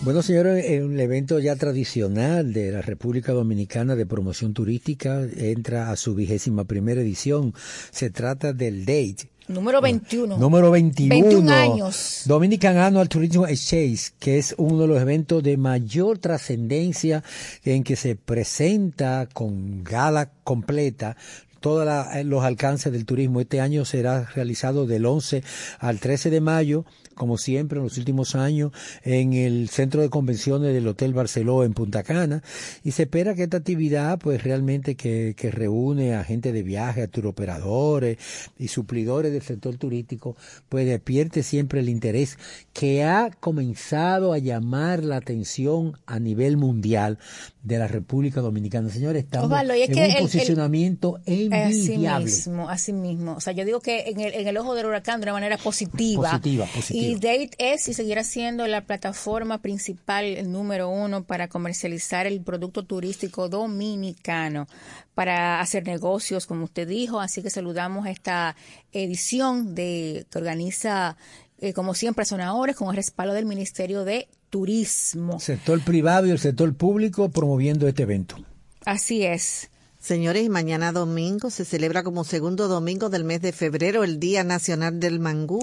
Speaker 6: Bueno, señores, en el evento ya tradicional de la República Dominicana de promoción turística entra a su vigésima primera edición. Se trata del DATE.
Speaker 4: Número 21.
Speaker 6: Número 21.
Speaker 4: 21 años.
Speaker 6: Dominican Annual Tourism Exchange, que es uno de los eventos de mayor trascendencia en que se presenta con gala completa todos los alcances del turismo. Este año será realizado del 11 al 13 de mayo como siempre en los últimos años, en el centro de convenciones del Hotel Barceló en Punta Cana. Y se espera que esta actividad, pues realmente que, que reúne a gente de viaje, a turoperadores y suplidores del sector turístico, pues despierte siempre el interés que ha comenzado a llamar la atención a nivel mundial de la República Dominicana. Señores, estamos en un posicionamiento envidiable.
Speaker 4: Así mismo, así mismo. O sea, yo digo que en el, en el ojo del huracán de una manera positiva.
Speaker 6: Positiva, positiva.
Speaker 4: Y Date es y seguirá siendo la plataforma principal, el número uno para comercializar el producto turístico dominicano, para hacer negocios, como usted dijo. Así que saludamos esta edición de que organiza, eh, como siempre, Sonadores, con el respaldo del Ministerio de Turismo.
Speaker 6: Sector privado y el sector público promoviendo este evento.
Speaker 4: Así es.
Speaker 5: Señores, mañana domingo se celebra como segundo domingo del mes de febrero el Día Nacional del Mangú.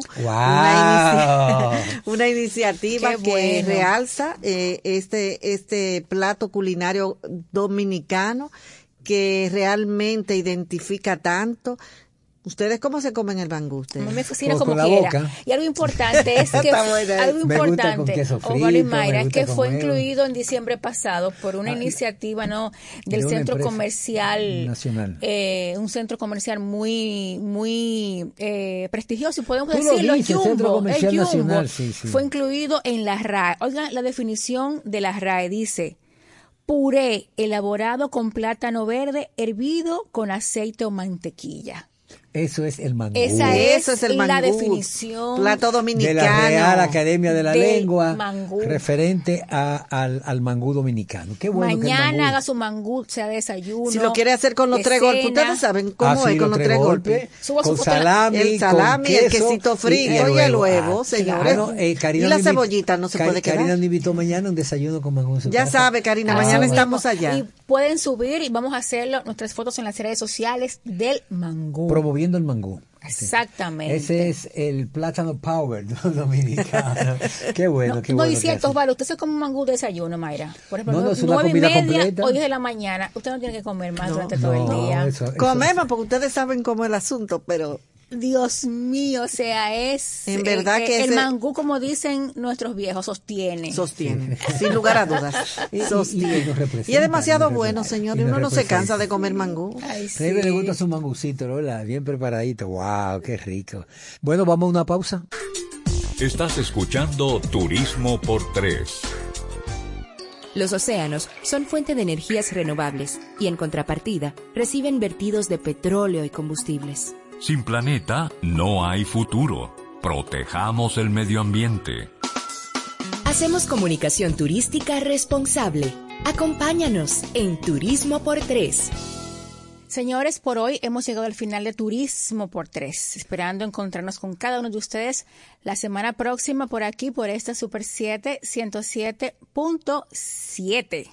Speaker 5: Una, *laughs* iniciativa que realza eh, este, este plato culinario dominicano que realmente identifica tanto ¿Ustedes cómo se comen el mangú?
Speaker 4: Me fascina como quiera. Y algo importante es *laughs* que algo importante, Omar y Mayra, que fue incluido en diciembre pasado por una ah, iniciativa no del centro comercial
Speaker 6: nacional,
Speaker 4: eh, un centro comercial muy muy eh, prestigioso, podemos decirlo,
Speaker 6: el Jumbo, el Jumbo nacional,
Speaker 4: fue incluido en la RAE. Oigan la definición de la RAE dice puré elaborado con plátano verde hervido con aceite o mantequilla.
Speaker 6: Eso es el mangú.
Speaker 4: Esa es,
Speaker 5: Eso es el
Speaker 4: la
Speaker 5: mangú.
Speaker 4: definición
Speaker 5: Plato
Speaker 6: de
Speaker 5: dominicano.
Speaker 6: la Real Academia de la Lengua
Speaker 4: mangú.
Speaker 6: referente a- al, al mangú dominicano. Qué bueno que el
Speaker 4: Mañana
Speaker 6: mangú-
Speaker 4: haga su mangú, sea desayuno.
Speaker 5: Si lo quiere hacer con los
Speaker 4: de
Speaker 5: tres golpes, ustedes saben cómo
Speaker 6: Ah, sí,
Speaker 5: es con los tres golpes.
Speaker 4: Su
Speaker 6: con
Speaker 4: la-
Speaker 6: salami,
Speaker 5: El salami,
Speaker 6: con
Speaker 5: el
Speaker 6: queso
Speaker 5: quesito frito y el huevo,
Speaker 6: Ah,
Speaker 5: señores.
Speaker 6: claro, eh, Karina
Speaker 5: Y la cebollita no se puede quedar.
Speaker 6: Karina nos invitó mañana a un desayuno con mangú
Speaker 5: Ya
Speaker 6: casa.
Speaker 5: sabe, Karina,
Speaker 6: Ah,
Speaker 5: mañana
Speaker 6: bueno.
Speaker 5: estamos allá.
Speaker 4: Y pueden subir y vamos a hacerlo nuestras fotos en las redes sociales del mangú.
Speaker 6: Promoviendo el mangú.
Speaker 4: Exactamente.
Speaker 6: Ese es el plátano power *laughs* dominicano. qué bueno,
Speaker 4: no,
Speaker 6: qué
Speaker 4: no,
Speaker 6: bueno.
Speaker 4: y
Speaker 6: que
Speaker 4: cierto,
Speaker 6: hacen.
Speaker 4: vale, usted se come un mangú de desayuno, Mayra. Por ejemplo,
Speaker 6: No, no,
Speaker 4: nueve,
Speaker 6: es una
Speaker 4: nueve y
Speaker 6: comida
Speaker 4: media
Speaker 6: completa.
Speaker 4: o diez de la mañana. Usted no tiene que comer más durante todo el
Speaker 6: No,
Speaker 4: día.
Speaker 6: eso- eso-
Speaker 5: Comemos porque ustedes saben cómo es el asunto, pero
Speaker 4: Dios mío, o sea, es...
Speaker 5: En verdad
Speaker 4: eh,
Speaker 5: que
Speaker 4: El
Speaker 5: ese-
Speaker 4: mangú, como dicen nuestros viejos, sostiene.
Speaker 5: sostiene, *laughs* sin lugar a dudas.
Speaker 6: Y- y- y
Speaker 5: Sostiene.
Speaker 6: nos representa,
Speaker 5: Y es demasiado bueno, señor,
Speaker 6: Y
Speaker 5: uno no se cansa de comer mangú.
Speaker 4: Ay,
Speaker 6: A mí le
Speaker 4: sí.
Speaker 6: gusta su mangucito, ¿verdad? Bien preparadito. ¡Wow! ¡Qué rico! Bueno, vamos a una pausa.
Speaker 1: Estás escuchando Turismo por Tres.
Speaker 2: Los océanos son fuente de energías renovables y en contrapartida reciben vertidos de petróleo y combustibles.
Speaker 1: Sin planeta no hay futuro. Protejamos el medio ambiente.
Speaker 2: Hacemos comunicación turística responsable. Acompáñanos en Turismo por Tres.
Speaker 4: Señores, por hoy hemos llegado al final de Turismo por Tres, esperando encontrarnos con cada uno de ustedes la semana próxima por aquí, por esta Super 7 107.7.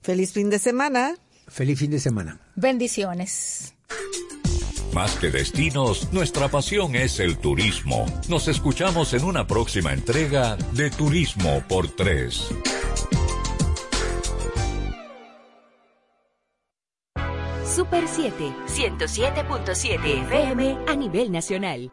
Speaker 5: Feliz fin de semana.
Speaker 6: Feliz fin de semana.
Speaker 4: Bendiciones.
Speaker 1: Más que destinos, nuestra pasión es el turismo. Nos escuchamos en una próxima entrega de Turismo por Tres.
Speaker 2: Super 7, 107.7 FM a nivel nacional.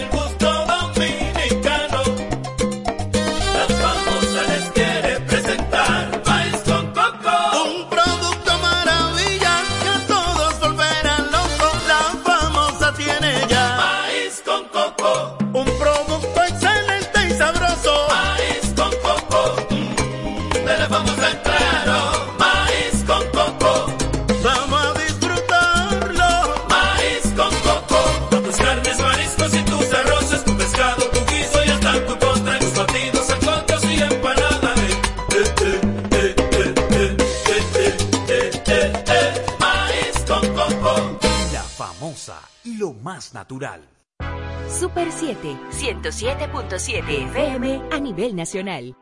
Speaker 9: lo más natural.
Speaker 2: Super 7, 107.7 FM a nivel nacional.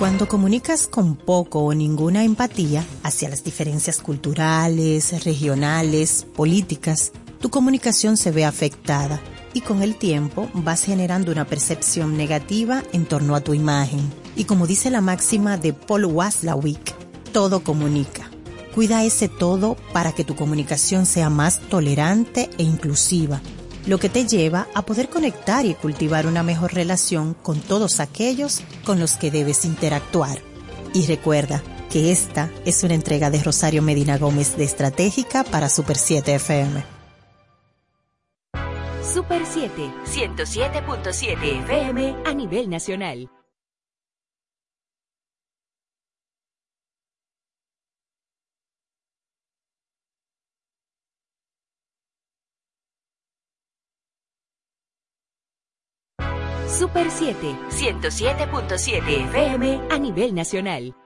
Speaker 10: Cuando comunicas con poco o ninguna empatía hacia las diferencias culturales, regionales, políticas, tu comunicación se ve afectada y con el tiempo vas generando una percepción negativa en torno a tu imagen. Y como dice la máxima de Paul Waslawick, todo comunica. Cuida ese todo para que tu comunicación sea más tolerante e inclusiva, lo que te lleva a poder conectar y cultivar una mejor relación con todos aquellos con los que debes interactuar. Y recuerda que esta es una entrega de Rosario Medina Gómez de Estratégica para Super 7 FM.
Speaker 2: Super 7, 107.7 FM a nivel nacional. Super 7, 107.7 FM a nivel nacional.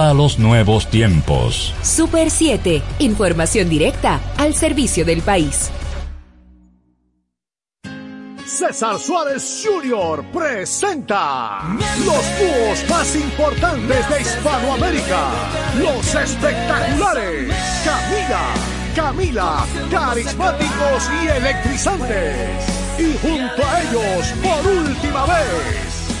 Speaker 1: a los nuevos tiempos.
Speaker 2: Super 7, información directa al servicio del país.
Speaker 11: César Suárez Jr. presenta los dúos más importantes de Hispanoamérica, los espectaculares Camila, Camila, carismáticos y electrizantes. Y junto a ellos, por última vez,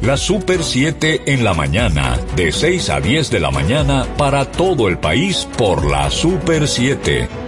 Speaker 1: La Super 7 en la mañana, de 6 a 10 de la mañana para todo el país por la Super 7.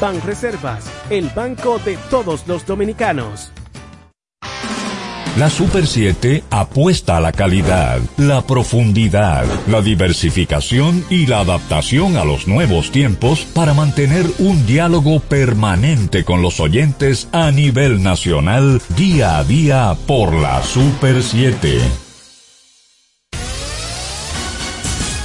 Speaker 12: Banreservas, el banco de todos los dominicanos.
Speaker 1: La Super 7 apuesta a la calidad, la profundidad, la diversificación y la adaptación a los nuevos tiempos para mantener un diálogo permanente con los oyentes a nivel nacional día a día por la Super 7.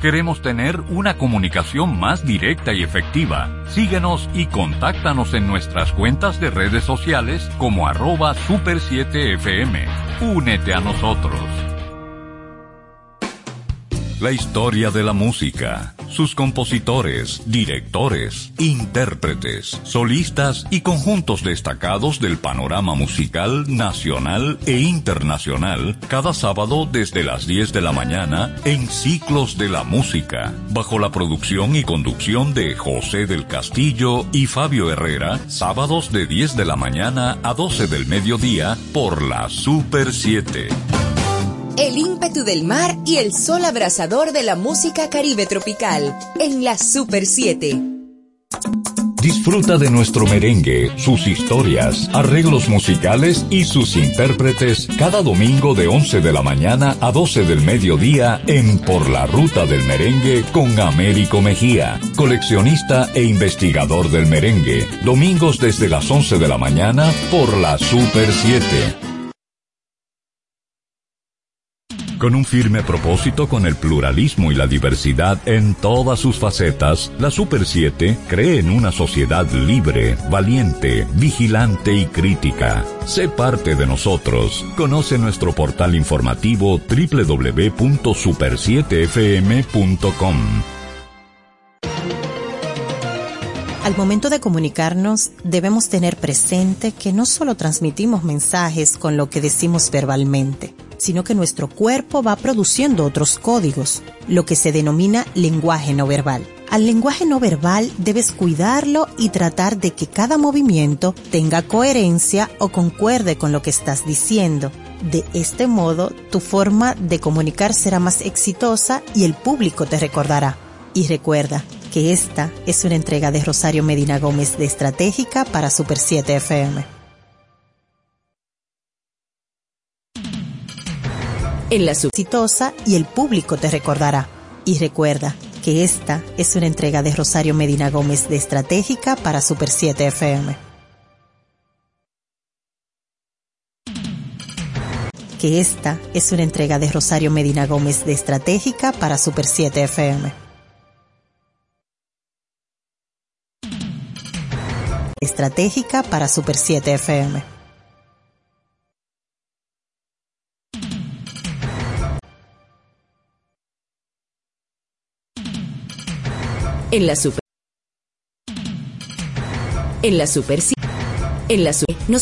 Speaker 1: Queremos tener una comunicación más directa y efectiva. Síguenos y contáctanos en nuestras cuentas de redes sociales como arroba super7fm. Únete a nosotros. La historia de la música, sus compositores, directores, intérpretes, solistas y conjuntos destacados del panorama musical nacional e internacional cada sábado desde las 10 de la mañana en Ciclos de la Música, bajo la producción y conducción de José del Castillo y Fabio Herrera, sábados de 10 de la mañana a 12 del mediodía por la Super 7
Speaker 2: el ímpetu del mar y el sol abrasador de la música caribe tropical en la Super 7.
Speaker 1: Disfruta de nuestro merengue, sus historias, arreglos musicales y sus intérpretes cada domingo de 11 de la mañana a 12 del mediodía en Por la Ruta del Merengue con Américo Mejía, coleccionista e investigador del merengue. Domingos desde las 11 de la mañana por la Super 7. Con un firme propósito con el pluralismo y la diversidad en todas sus facetas, la Super 7 cree en una sociedad libre, valiente, vigilante y crítica. Sé parte de nosotros. Conoce nuestro portal informativo www.super7fm.com.
Speaker 10: Al momento de comunicarnos, debemos tener presente que no solo transmitimos mensajes con lo que decimos verbalmente, sino que nuestro cuerpo va produciendo otros códigos, lo que se denomina lenguaje no verbal. Al lenguaje no verbal debes cuidarlo y tratar de que cada movimiento tenga coherencia o concuerde con lo que estás diciendo. De este modo, tu forma de comunicar será más exitosa y el público te recordará. Y recuerda que esta es una entrega de Rosario Medina Gómez de Estratégica para Super 7 FM. En la exitosa y el público te recordará. Y recuerda que esta es una entrega de Rosario Medina Gómez de Estratégica para Super 7 FM. Que esta es una entrega de Rosario Medina Gómez de Estratégica para Super 7 FM. Estratégica para Super 7 FM.
Speaker 2: En la super. En la super en la super